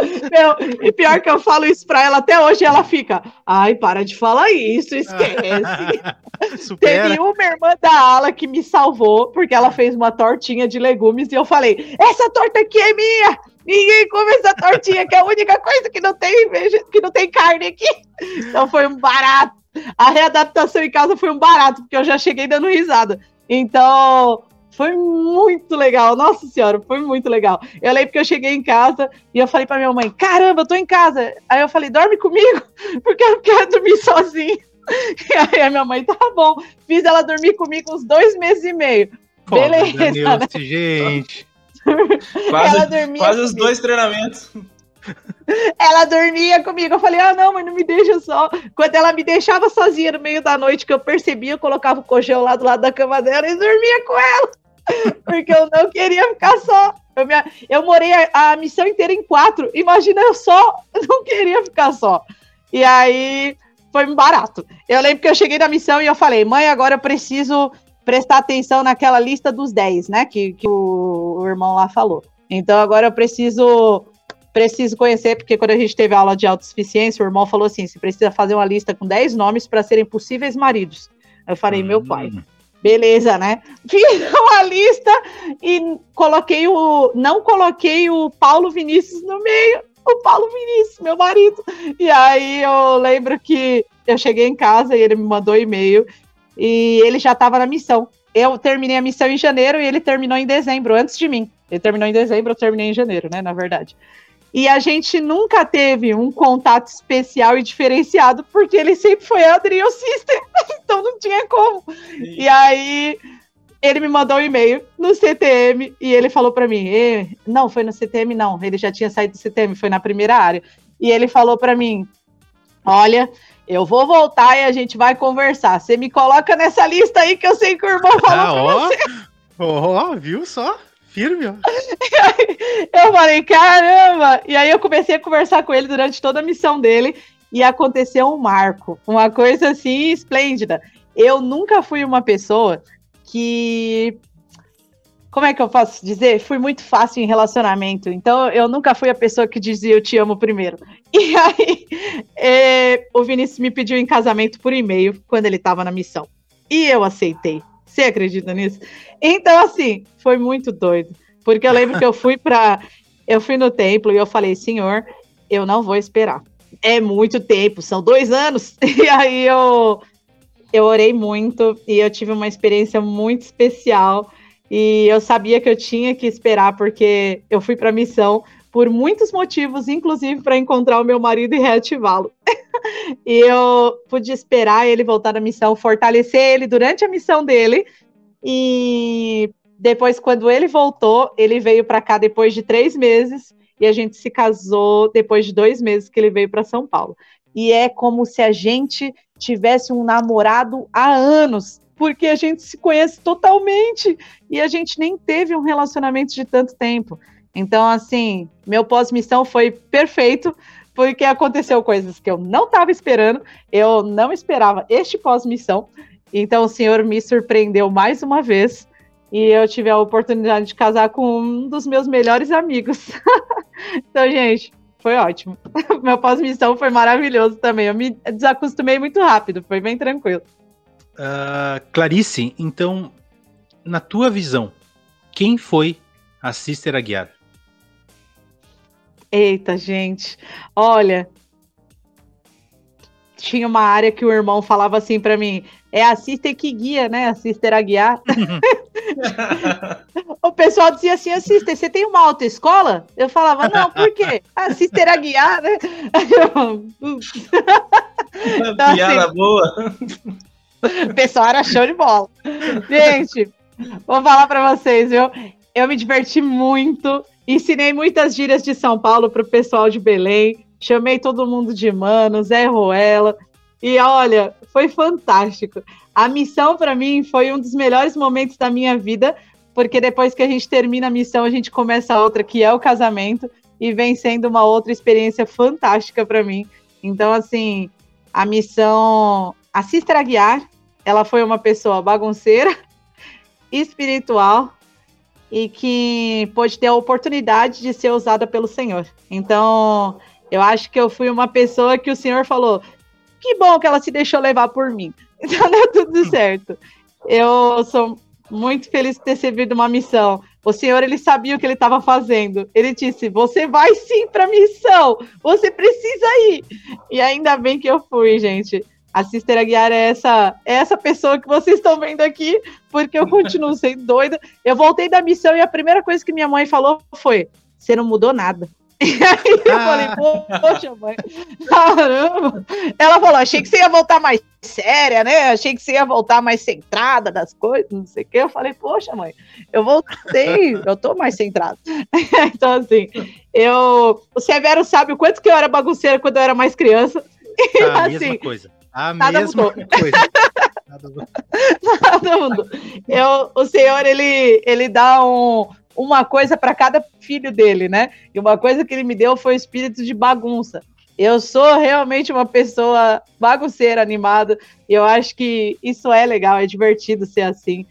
Meu, e pior que eu falo isso pra ela até hoje, ela fica. Ai, para de falar isso, esquece. Teve uma irmã da ala que me salvou, porque ela fez uma tortinha de legumes e eu falei: essa torta aqui é minha! Ninguém come essa tortinha, que é a única coisa que não tem que não tem carne aqui. Então foi um barato. A readaptação em casa foi um barato, porque eu já cheguei dando risada. Então, foi muito legal, nossa senhora, foi muito legal. Eu lembro que eu cheguei em casa e eu falei pra minha mãe: caramba, eu tô em casa. Aí eu falei: dorme comigo, porque eu quero dormir sozinho. E aí a minha mãe: tá bom. Fiz ela dormir comigo uns dois meses e meio. Pô, Beleza. Deus, né? gente. quase, quase os dois treinamentos. Ela dormia comigo. Eu falei, ah, não, mas não me deixa só. Quando ela me deixava sozinha no meio da noite, que eu percebia, eu colocava o colchão lá do lado da cama dela e dormia com ela. Porque eu não queria ficar só. Eu, me, eu morei a, a, missão inteira em quatro. Imagina eu só, não queria ficar só. E aí foi barato. Eu lembro que eu cheguei na missão e eu falei, mãe, agora eu preciso prestar atenção naquela lista dos 10, né? Que, que o, o irmão lá falou. Então agora eu preciso preciso conhecer, porque quando a gente teve aula de autossuficiência, o irmão falou assim: você precisa fazer uma lista com 10 nomes para serem possíveis maridos. Eu falei, meu pai. Beleza, né? Fiz uma lista e coloquei o. Não coloquei o Paulo Vinícius no meio. O Paulo Vinícius, meu marido. E aí eu lembro que eu cheguei em casa e ele me mandou e-mail e ele já estava na missão. Eu terminei a missão em janeiro e ele terminou em dezembro, antes de mim. Ele terminou em dezembro, eu terminei em janeiro, né? Na verdade. E a gente nunca teve um contato especial e diferenciado, porque ele sempre foi Adriel System, então não tinha como. Sim. E aí ele me mandou um e-mail no CTM e ele falou para mim: não, foi no CTM, não, ele já tinha saído do CTM, foi na primeira área. E ele falou para mim: olha, eu vou voltar e a gente vai conversar. Você me coloca nessa lista aí que eu sei que o irmão falou ah, ó, você. Ó, viu só? Firme, ó. eu falei, caramba! E aí eu comecei a conversar com ele durante toda a missão dele e aconteceu um marco, uma coisa assim esplêndida. Eu nunca fui uma pessoa que como é que eu posso dizer? Fui muito fácil em relacionamento. Então, eu nunca fui a pessoa que dizia eu te amo primeiro. E aí, é, o Vinícius me pediu em casamento por e-mail quando ele estava na missão. E eu aceitei. Você acredita nisso? Então, assim, foi muito doido. Porque eu lembro que eu fui para. Eu fui no templo e eu falei, senhor, eu não vou esperar. É muito tempo, são dois anos. E aí eu, eu orei muito e eu tive uma experiência muito especial. E eu sabia que eu tinha que esperar, porque eu fui para a missão por muitos motivos, inclusive para encontrar o meu marido e reativá-lo. e eu pude esperar ele voltar da missão, fortalecer ele durante a missão dele. E depois, quando ele voltou, ele veio para cá depois de três meses e a gente se casou depois de dois meses que ele veio para São Paulo. E é como se a gente tivesse um namorado há anos, porque a gente se conhece totalmente e a gente nem teve um relacionamento de tanto tempo. Então, assim, meu pós-missão foi perfeito, porque aconteceu coisas que eu não estava esperando, eu não esperava este pós-missão. Então, o senhor me surpreendeu mais uma vez e eu tive a oportunidade de casar com um dos meus melhores amigos. então, gente, foi ótimo. Meu pós-missão foi maravilhoso também. Eu me desacostumei muito rápido, foi bem tranquilo. Uh, Clarice, então, na tua visão, quem foi a Sister Aguiar? Eita, gente. Olha, tinha uma área que o irmão falava assim para mim: é a sister que guia, né? Sister a guiar. o pessoal dizia assim: sister, você tem uma autoescola? Eu falava: não, por quê? A sister a guiar, né? então, Piada assim, boa. O pessoal era show de bola. Gente, vou falar para vocês, viu? Eu me diverti muito, ensinei muitas gírias de São Paulo para o pessoal de Belém, chamei todo mundo de mano, Zé Ruela, e olha, foi fantástico. A missão para mim foi um dos melhores momentos da minha vida, porque depois que a gente termina a missão, a gente começa outra, que é o casamento, e vem sendo uma outra experiência fantástica para mim. Então, assim, a missão, a Sister Aguiar, ela foi uma pessoa bagunceira, espiritual e que pôde ter a oportunidade de ser usada pelo Senhor. Então, eu acho que eu fui uma pessoa que o Senhor falou: que bom que ela se deixou levar por mim. Então, deu tudo certo. Eu sou muito feliz de ter servido uma missão. O Senhor, ele sabia o que ele estava fazendo. Ele disse: Você vai sim para a missão, você precisa ir. E ainda bem que eu fui, gente. A Sister Aguiar é essa, é essa pessoa que vocês estão vendo aqui, porque eu continuo sendo doida. Eu voltei da missão e a primeira coisa que minha mãe falou foi: Você não mudou nada. E aí eu ah. falei, poxa, mãe, caramba. Ela falou, achei que você ia voltar mais séria, né? Achei que você ia voltar mais centrada das coisas, não sei o quê. Eu falei, poxa, mãe, eu voltei, eu tô mais centrada. então, assim, eu. O Severo sabe o quanto que eu era bagunceira quando eu era mais criança. E, a assim, mesma coisa. A mesma mudou. coisa. Nada mudou. Nada mudou. Eu, o Senhor, ele, ele dá um, uma coisa para cada filho dele, né? E uma coisa que ele me deu foi o espírito de bagunça. Eu sou realmente uma pessoa bagunceira, animada, e eu acho que isso é legal, é divertido ser assim.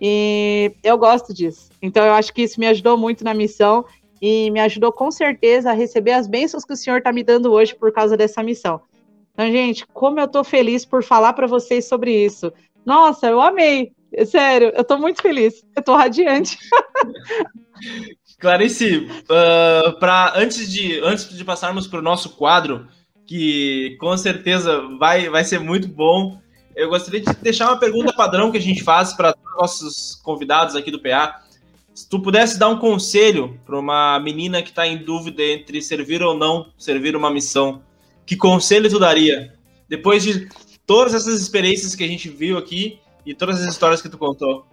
E eu gosto disso. Então eu acho que isso me ajudou muito na missão e me ajudou com certeza a receber as bênçãos que o Senhor está me dando hoje por causa dessa missão. Então, gente, como eu tô feliz por falar para vocês sobre isso. Nossa, eu amei. Sério, eu tô muito feliz. Eu tô radiante. Clarice, uh, pra, antes, de, antes de passarmos para o nosso quadro, que com certeza vai, vai ser muito bom, eu gostaria de deixar uma pergunta padrão que a gente faz para nossos convidados aqui do PA. Se tu pudesse dar um conselho para uma menina que está em dúvida entre servir ou não servir uma missão, que conselho tu daria? Depois de todas essas experiências que a gente viu aqui e todas as histórias que tu contou.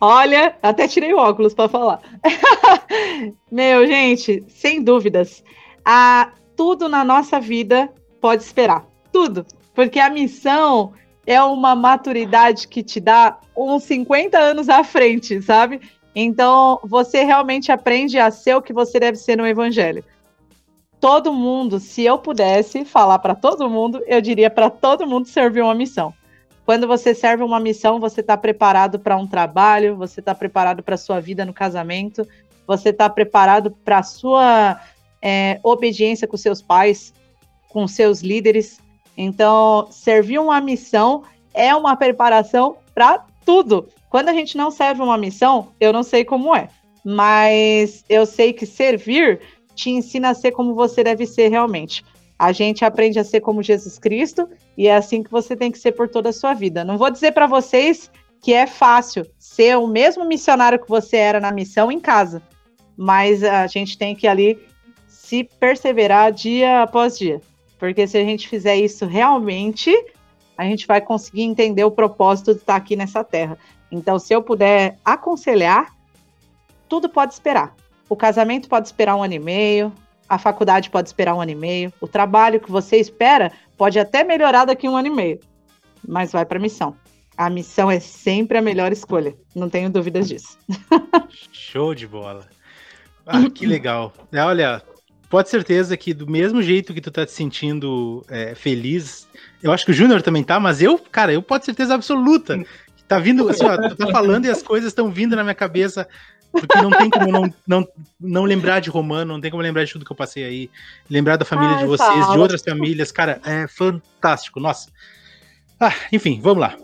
Olha, até tirei o óculos para falar. Meu, gente, sem dúvidas, a, tudo na nossa vida pode esperar. Tudo. Porque a missão é uma maturidade que te dá uns 50 anos à frente, sabe? Então, você realmente aprende a ser o que você deve ser no evangelho todo mundo, se eu pudesse falar para todo mundo, eu diria para todo mundo servir uma missão. Quando você serve uma missão, você está preparado para um trabalho, você está preparado para sua vida no casamento, você está preparado para sua é, obediência com seus pais, com seus líderes. Então, servir uma missão é uma preparação para tudo. Quando a gente não serve uma missão, eu não sei como é, mas eu sei que servir te ensina a ser como você deve ser realmente. A gente aprende a ser como Jesus Cristo e é assim que você tem que ser por toda a sua vida. Não vou dizer para vocês que é fácil ser o mesmo missionário que você era na missão em casa, mas a gente tem que ali se perseverar dia após dia, porque se a gente fizer isso realmente, a gente vai conseguir entender o propósito de estar aqui nessa terra. Então, se eu puder aconselhar, tudo pode esperar. O casamento pode esperar um ano e meio, a faculdade pode esperar um ano e meio, o trabalho que você espera pode até melhorar daqui a um ano e meio, mas vai para a missão. A missão é sempre a melhor escolha, não tenho dúvidas disso. Show de bola. Ah, que legal. É, olha, pode certeza que do mesmo jeito que tu tá te sentindo é, feliz, eu acho que o Júnior também tá, mas eu, cara, eu pode certeza absoluta. Tá vindo, assim, ó, tá falando e as coisas estão vindo na minha cabeça porque não tem como não, não, não lembrar de Romano, não tem como lembrar de tudo que eu passei aí. Lembrar da família Ai, de vocês, de outras famílias. Cara, é fantástico. Nossa. Ah, enfim, vamos lá.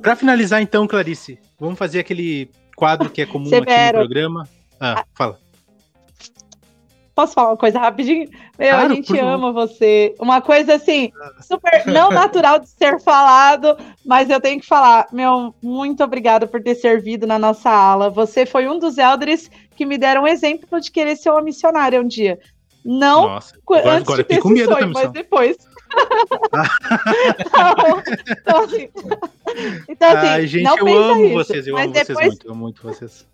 Para finalizar, então, Clarice, vamos fazer aquele quadro que é comum Severo. aqui no programa. Ah, fala. Posso falar uma coisa rapidinho? Meu, claro, a gente ama você. Uma coisa assim, super não natural de ser falado, mas eu tenho que falar. Meu, muito obrigada por ter servido na nossa aula. Você foi um dos elders que me deram um exemplo de querer ser uma missionária um dia. Não Nossa, agora, antes agora de ter esse sonho, mas depois. então, então, assim, então, assim Ai, gente, não eu amo isso, vocês, eu amo depois, vocês muito, eu amo muito vocês.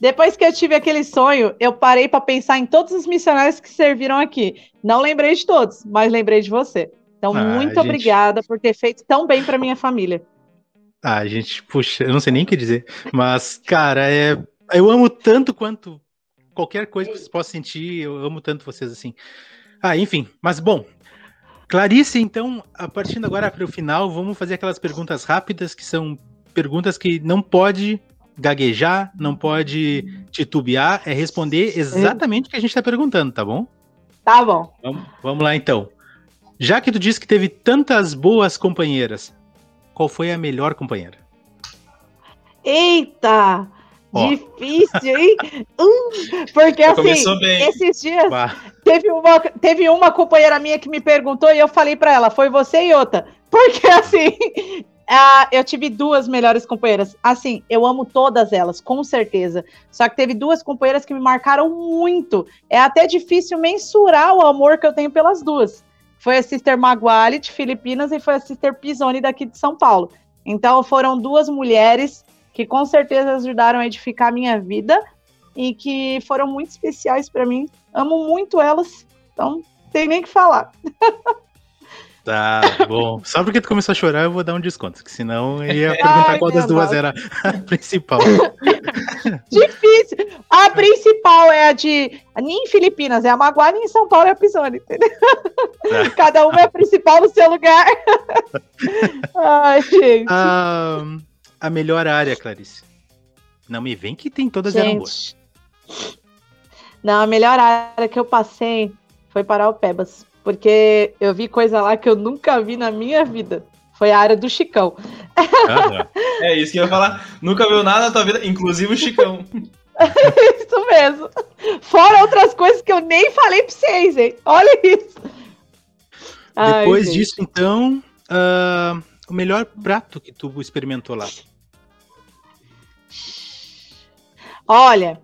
Depois que eu tive aquele sonho, eu parei para pensar em todos os missionários que serviram aqui. Não lembrei de todos, mas lembrei de você. Então, ah, muito gente... obrigada por ter feito tão bem para minha família. Ah, gente, puxa, eu não sei nem o que dizer, mas, cara, é, eu amo tanto quanto qualquer coisa que vocês possam sentir, eu amo tanto vocês assim. Ah, enfim, mas bom. Clarice, então, a partir agora para o final, vamos fazer aquelas perguntas rápidas, que são perguntas que não pode gaguejar, não pode titubear, é responder exatamente o que a gente está perguntando, tá bom? Tá bom. Vamos, vamos lá então. Já que tu disse que teve tantas boas companheiras, qual foi a melhor companheira? Eita! Difícil, hein? hum, porque assim, esses dias teve uma, teve uma companheira minha que me perguntou e eu falei para ela, foi você e outra. Porque assim, ah, eu tive duas melhores companheiras. Assim, eu amo todas elas, com certeza. Só que teve duas companheiras que me marcaram muito. É até difícil mensurar o amor que eu tenho pelas duas. Foi a Sister Maguali, de Filipinas, e foi a Sister Pisoni, daqui de São Paulo. Então, foram duas mulheres que com certeza ajudaram a edificar a minha vida e que foram muito especiais para mim. Amo muito elas. Então, tem nem que falar. Tá bom. Só porque tu começou a chorar, eu vou dar um desconto, que senão eu ia perguntar Ai, qual das duas era a principal. Difícil. A principal é a de. Nem em Filipinas, é a Maguá, nem em São Paulo é a Pisoni, entendeu? Tá. Cada uma é a principal no seu lugar. Ai, gente. Ah, a melhor área, Clarice. Não me vem que tem todas gente. eram boas. Não, a melhor área que eu passei foi para o Pebas porque eu vi coisa lá que eu nunca vi na minha vida. Foi a área do Chicão. é isso que eu ia falar. Nunca viu nada na tua vida, inclusive o Chicão. isso mesmo. Fora outras coisas que eu nem falei pra vocês, hein? Olha isso. Depois Ai, disso, então, uh, o melhor prato que tu experimentou lá? Olha,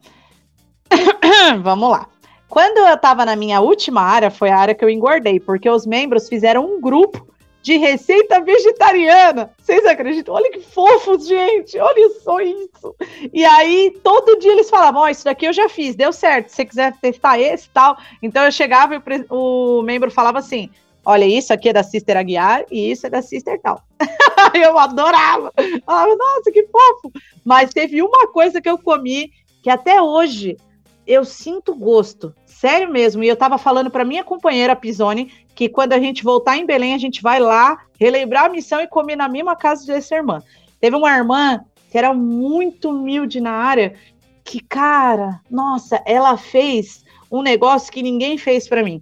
vamos lá. Quando eu estava na minha última área, foi a área que eu engordei, porque os membros fizeram um grupo de receita vegetariana. Vocês acreditam? Olha que fofos, gente! Olha só isso! E aí, todo dia eles falavam: Ó, oh, isso daqui eu já fiz, deu certo. Se você quiser testar esse tal. Então eu chegava e o, o membro falava assim: Olha, isso aqui é da Sister Aguiar e isso é da Sister tal. eu adorava. Falava, nossa, que fofo! Mas teve uma coisa que eu comi que até hoje eu sinto gosto, sério mesmo. E eu tava falando para minha companheira Pisoni que quando a gente voltar em Belém, a gente vai lá relembrar a missão e comer na mesma casa dessa irmã. Teve uma irmã que era muito humilde na área, que, cara, nossa, ela fez um negócio que ninguém fez para mim.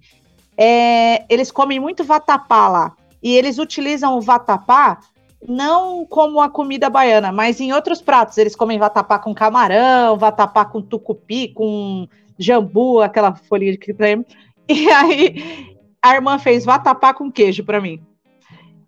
É, eles comem muito vatapá lá. E eles utilizam o vatapá não como a comida baiana, mas em outros pratos. Eles comem vatapá com camarão, vatapá com tucupi, com jambu, aquela folha de creme. E aí a irmã fez vatapá com queijo para mim.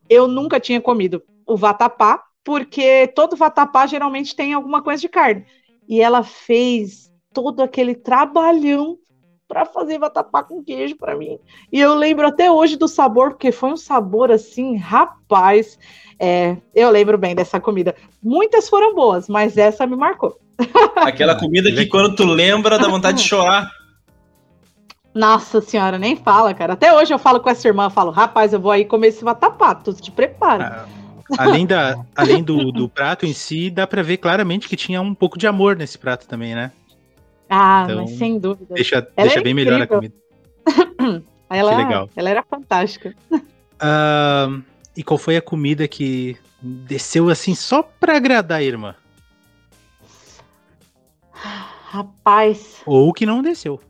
Eu nunca tinha comido o vatapá, porque todo vatapá geralmente tem alguma coisa de carne. E ela fez todo aquele trabalhão para fazer vatapá com queijo para mim. E eu lembro até hoje do sabor, porque foi um sabor assim, rapaz. É, eu lembro bem dessa comida. Muitas foram boas, mas essa me marcou. Aquela comida que quando tu lembra dá vontade de chorar. Nossa senhora, nem fala, cara. Até hoje eu falo com essa irmã, falo, rapaz, eu vou aí comer esse vatapá, tu te prepara. Ah, além da, além do, do prato em si, dá para ver claramente que tinha um pouco de amor nesse prato também, né? Ah, então, mas sem dúvida. Deixa, deixa bem incrível. melhor a comida. ela, que legal. ela era fantástica. Uh, e qual foi a comida que desceu assim só pra agradar a irmã? Rapaz. Ou que não desceu.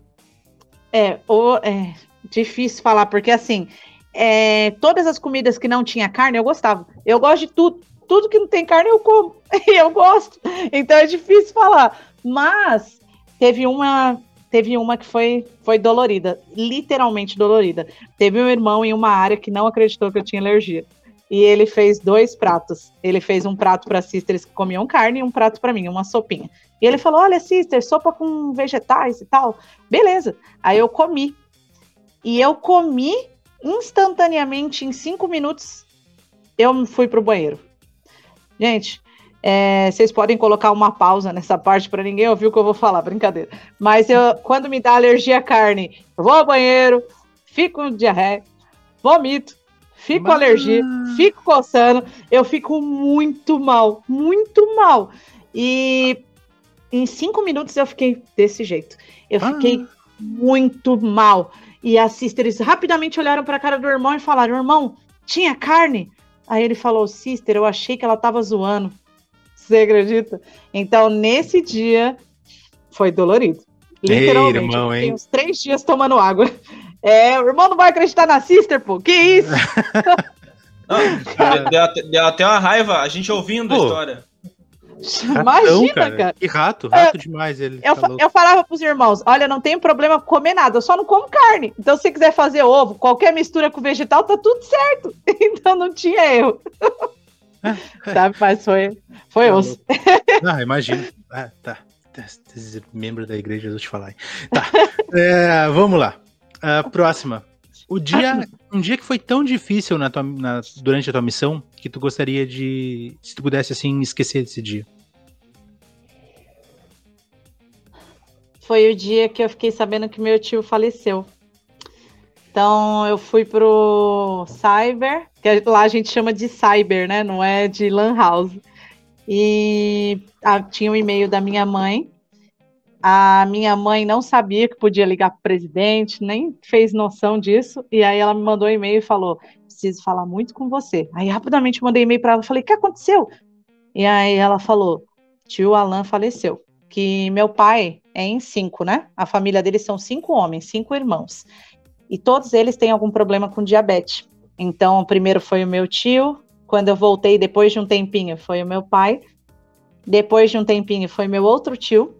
É, ou, é difícil falar, porque assim, é, todas as comidas que não tinha carne eu gostava. Eu gosto de tudo. Tudo que não tem carne eu como. Eu gosto. Então é difícil falar. Mas teve uma teve uma que foi, foi dolorida, literalmente dolorida. Teve um irmão em uma área que não acreditou que eu tinha alergia. E ele fez dois pratos. Ele fez um prato para sisters que comiam carne e um prato para mim, uma sopinha. E ele falou: Olha, sister, sopa com vegetais e tal. Beleza. Aí eu comi. E eu comi instantaneamente, em cinco minutos, eu fui pro banheiro. Gente, é, vocês podem colocar uma pausa nessa parte para ninguém ouvir o que eu vou falar, brincadeira. Mas eu, quando me dá alergia à carne, eu vou ao banheiro, fico com diarreia, vomito, fico com alergia, fico coçando, eu fico muito mal, muito mal. E em cinco minutos eu fiquei desse jeito. Eu ah. fiquei muito mal. E as sisters rapidamente olharam para a cara do irmão e falaram: irmão, tinha carne? Aí ele falou: sister, eu achei que ela tava zoando. Você acredita? Então, nesse dia, foi dolorido. Literalmente. Ei, irmão, eu uns três dias tomando água. É, o irmão não vai acreditar na sister, pô. Que isso? não, deu, deu, até uma raiva a gente ouvindo pô. a história. Imagina, cara. cara. Que rato, rato é, demais ele. Eu, tá eu falava pros irmãos: olha, não tenho problema comer nada, eu só não como carne. Então, se quiser fazer ovo, qualquer mistura com vegetal, tá tudo certo. Então não tinha erro. Sabe, mas foi, foi tá osso. Ah, imagino. Ah, tá. Membro da igreja, eu te falar. Tá. É, vamos lá. Uh, próxima. O dia, um dia que foi tão difícil na tua, na, durante a tua missão que tu gostaria de, se tu pudesse assim esquecer desse dia. Foi o dia que eu fiquei sabendo que meu tio faleceu. Então eu fui pro Cyber, que lá a gente chama de Cyber, né? Não é de Lan House. E ah, tinha um e-mail da minha mãe. A minha mãe não sabia que podia ligar para o presidente, nem fez noção disso. E aí ela me mandou um e-mail e falou: preciso falar muito com você. Aí rapidamente mandei e-mail para ela, falei: o que aconteceu? E aí ela falou: tio Alan faleceu. Que meu pai é em cinco, né? A família dele são cinco homens, cinco irmãos e todos eles têm algum problema com diabetes. Então, o primeiro foi o meu tio, quando eu voltei depois de um tempinho, foi o meu pai. Depois de um tempinho, foi meu outro tio.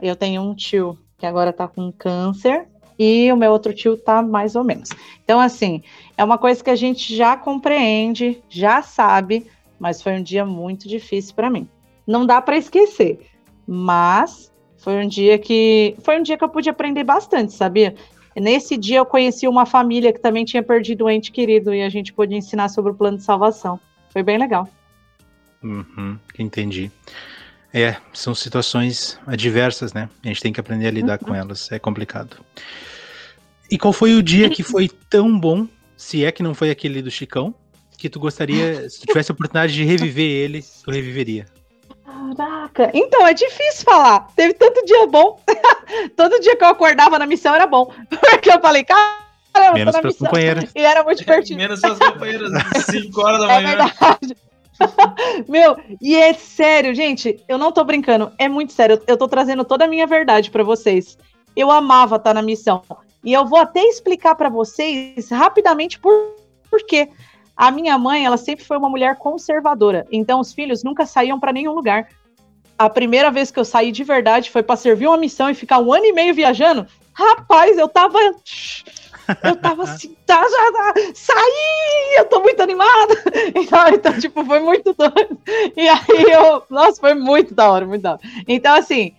Eu tenho um tio que agora tá com câncer e o meu outro tio tá mais ou menos. Então, assim, é uma coisa que a gente já compreende, já sabe, mas foi um dia muito difícil para mim. Não dá para esquecer, mas foi um dia que foi um dia que eu pude aprender bastante, sabia? Nesse dia eu conheci uma família que também tinha perdido um ente querido e a gente pôde ensinar sobre o plano de salvação. Foi bem legal. Uhum, entendi. É, são situações adversas, né? A gente tem que aprender a lidar uhum. com elas. É complicado. E qual foi o dia que foi tão bom, se é que não foi aquele do Chicão, que tu gostaria, se tu tivesse a oportunidade de reviver ele, tu reviveria? Caraca, então é difícil falar. Teve tanto dia bom. Todo dia que eu acordava na missão era bom. Porque eu falei, cara. Menos para companheiras. E era muito divertido. Menos as companheiras, 5 horas da é manhã. É verdade. Meu, e é sério, gente, eu não tô brincando, é muito sério. Eu, eu tô trazendo toda a minha verdade para vocês. Eu amava estar na missão. E eu vou até explicar para vocês rapidamente por, por quê. A minha mãe, ela sempre foi uma mulher conservadora, então os filhos nunca saíam para nenhum lugar. A primeira vez que eu saí de verdade foi para servir uma missão e ficar um ano e meio viajando. Rapaz, eu tava. Eu tava assim, tá, já, tá, saí! Eu tô muito animada! Então, então, tipo, foi muito doido. E aí eu. Nossa, foi muito da hora, muito da hora. Então, assim,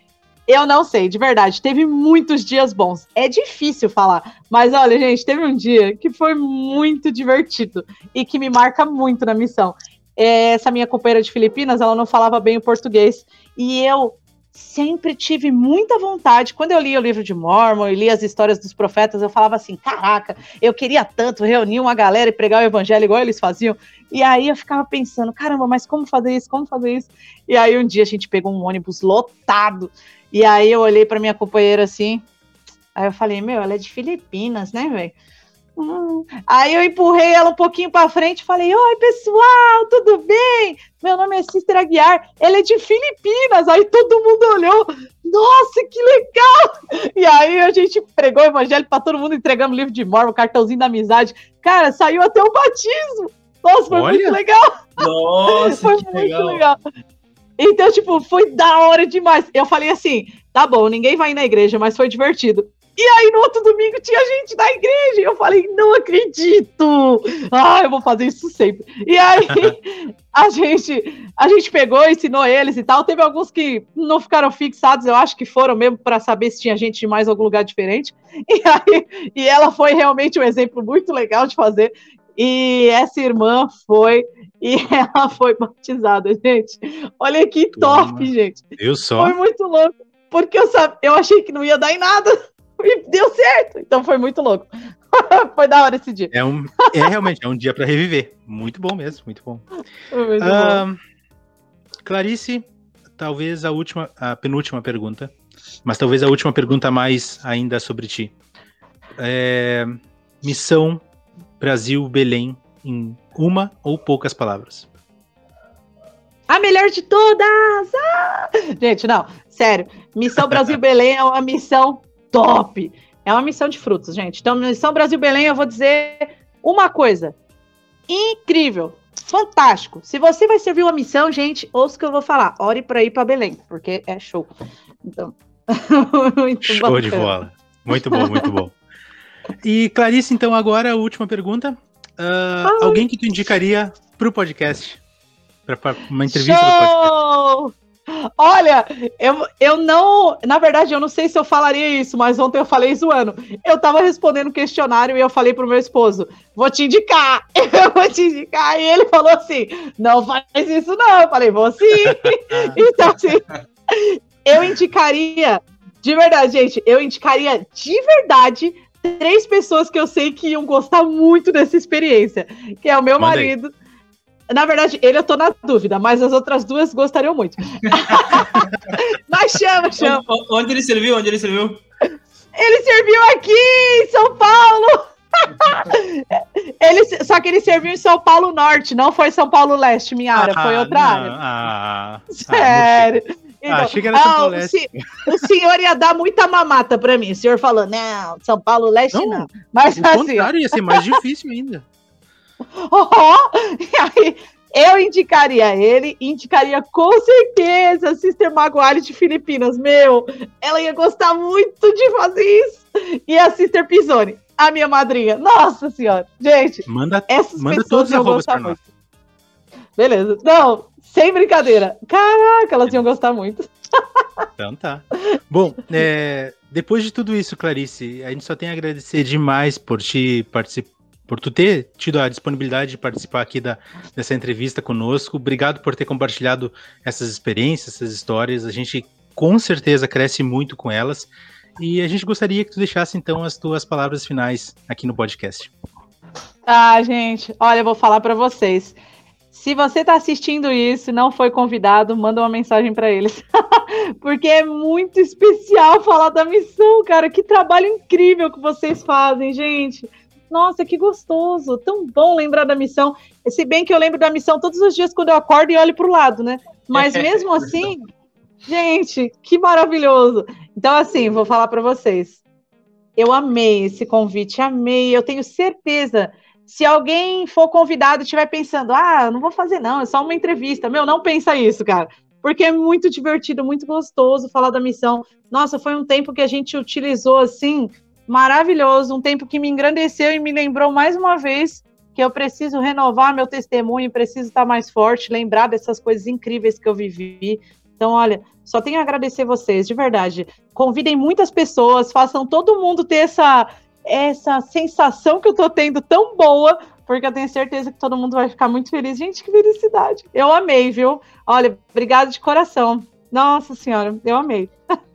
eu não sei, de verdade. Teve muitos dias bons. É difícil falar. Mas olha, gente, teve um dia que foi muito divertido e que me marca muito na missão. Essa minha companheira de Filipinas, ela não falava bem o português. E eu sempre tive muita vontade. Quando eu li o livro de Mormon e li as histórias dos profetas, eu falava assim: caraca, eu queria tanto reunir uma galera e pregar o evangelho igual eles faziam. E aí eu ficava pensando: caramba, mas como fazer isso? Como fazer isso? E aí um dia a gente pegou um ônibus lotado e aí eu olhei para minha companheira assim, aí eu falei, meu, ela é de Filipinas, né, velho? Hum. Aí eu empurrei ela um pouquinho para frente e falei: Oi, pessoal, tudo bem? Meu nome é Sister Aguiar, ela é de Filipinas. Aí todo mundo olhou: Nossa, que legal! E aí a gente pregou o evangelho para todo mundo, entregamos livro de Mormon, cartãozinho da amizade. Cara, saiu até o batismo. Nossa, foi Olha. muito legal. Nossa, foi muito legal. legal. Então, tipo, foi da hora demais. Eu falei assim: tá bom, ninguém vai na igreja, mas foi divertido. E aí, no outro domingo, tinha gente na igreja. E eu falei, não acredito! Ah, eu vou fazer isso sempre. E aí, a gente, a gente pegou, ensinou eles e tal. Teve alguns que não ficaram fixados, eu acho que foram mesmo para saber se tinha gente de mais algum lugar diferente. E aí, e ela foi realmente um exemplo muito legal de fazer. E essa irmã foi e ela foi batizada, gente. Olha que top, Toma. gente. Eu só. Foi muito louco, porque eu, sab... eu achei que não ia dar em nada e deu certo. Então foi muito louco. foi da hora esse dia. É, um, é realmente é um dia para reviver. Muito bom mesmo, muito bom. Muito uh, bom. Clarice, talvez a última, a penúltima pergunta, mas talvez a última pergunta mais ainda sobre ti. É, missão Brasil Belém em uma ou poucas palavras. A melhor de todas! Ah! Gente, não, sério. Missão Brasil Belém é uma missão top. É uma missão de frutos, gente. Então, Missão Brasil Belém, eu vou dizer uma coisa. Incrível. Fantástico. Se você vai servir uma missão, gente, ouça o que eu vou falar. Ore para ir para Belém, porque é show. Então, show bacana. de bola. Muito bom, muito bom. E Clarice, então, agora a última pergunta. Uh, alguém que tu indicaria para o podcast? Para uma entrevista Show! do podcast? Olha, eu, eu não. Na verdade, eu não sei se eu falaria isso, mas ontem eu falei zoando. Eu tava respondendo questionário e eu falei pro meu esposo: vou te indicar, eu vou te indicar. E ele falou assim: não faz isso, não. Eu falei, vou sim. então, assim, eu indicaria, de verdade, gente, eu indicaria de verdade três pessoas que eu sei que iam gostar muito dessa experiência, que é o meu Manda marido. Na verdade, ele eu tô na dúvida, mas as outras duas gostariam muito. mas chama, chama. Onde, onde, ele serviu? Onde ele serviu? Ele serviu aqui em São Paulo. ele, só que ele serviu em São Paulo Norte, não foi São Paulo Leste, minha área, ah, foi outra não, área. Ah, ah Sério. Ah, então, ah, chega ah, o, se, o, senhor ia dar muita mamata para mim. O senhor falou, não, São Paulo Leste não. não. Mas assim. contrário, ia ser mais difícil ainda. Oh, e aí, eu indicaria ele, indicaria com certeza a Sister Maguire de Filipinas. Meu, ela ia gostar muito de fazer isso. E a Sister Pisoni, a minha madrinha. Nossa senhora, gente, manda, essas manda pessoas iam gostar muito. Beleza. Não, sem brincadeira. Caraca, elas iam gostar muito. Então tá. Bom, é, depois de tudo isso, Clarice, a gente só tem a agradecer demais por te participar por tu ter tido a disponibilidade de participar aqui da, dessa entrevista conosco. Obrigado por ter compartilhado essas experiências, essas histórias. A gente com certeza cresce muito com elas. E a gente gostaria que tu deixasse então as tuas palavras finais aqui no podcast. Ah, gente, olha, eu vou falar para vocês. Se você está assistindo isso e não foi convidado, manda uma mensagem para eles. Porque é muito especial falar da missão, cara. Que trabalho incrível que vocês fazem, gente nossa, que gostoso, tão bom lembrar da missão. Se bem que eu lembro da missão todos os dias quando eu acordo e olho para o lado, né? Mas mesmo assim, gente, que maravilhoso. Então, assim, vou falar para vocês. Eu amei esse convite, amei. Eu tenho certeza. Se alguém for convidado e estiver pensando, ah, não vou fazer, não, é só uma entrevista. Meu, não pensa isso, cara. Porque é muito divertido, muito gostoso falar da missão. Nossa, foi um tempo que a gente utilizou assim maravilhoso, um tempo que me engrandeceu e me lembrou mais uma vez que eu preciso renovar meu testemunho, preciso estar mais forte, lembrar dessas coisas incríveis que eu vivi. Então, olha, só tenho a agradecer vocês, de verdade. Convidem muitas pessoas, façam todo mundo ter essa essa sensação que eu tô tendo tão boa, porque eu tenho certeza que todo mundo vai ficar muito feliz. Gente, que felicidade. Eu amei, viu? Olha, obrigado de coração. Nossa senhora, eu amei.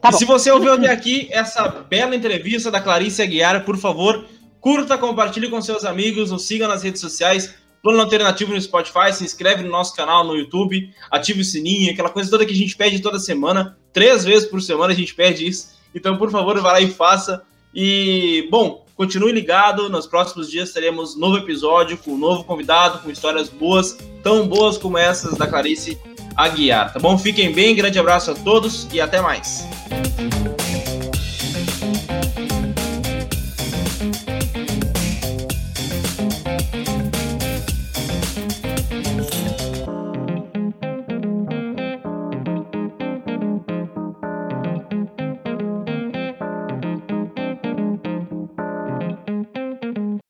Tá e se você ouviu até aqui essa bela entrevista da Clarice Aguiar, por favor, curta, compartilhe com seus amigos, nos siga nas redes sociais, Plano Alternativo no Spotify, se inscreve no nosso canal no YouTube, ative o sininho, aquela coisa toda que a gente pede toda semana, três vezes por semana a gente pede isso. Então, por favor, vá lá e faça. E, bom, continue ligado, nos próximos dias teremos novo episódio com um novo convidado, com histórias boas, tão boas como essas da Clarice Aguiar, tá bom? Fiquem bem, grande abraço a todos e até mais.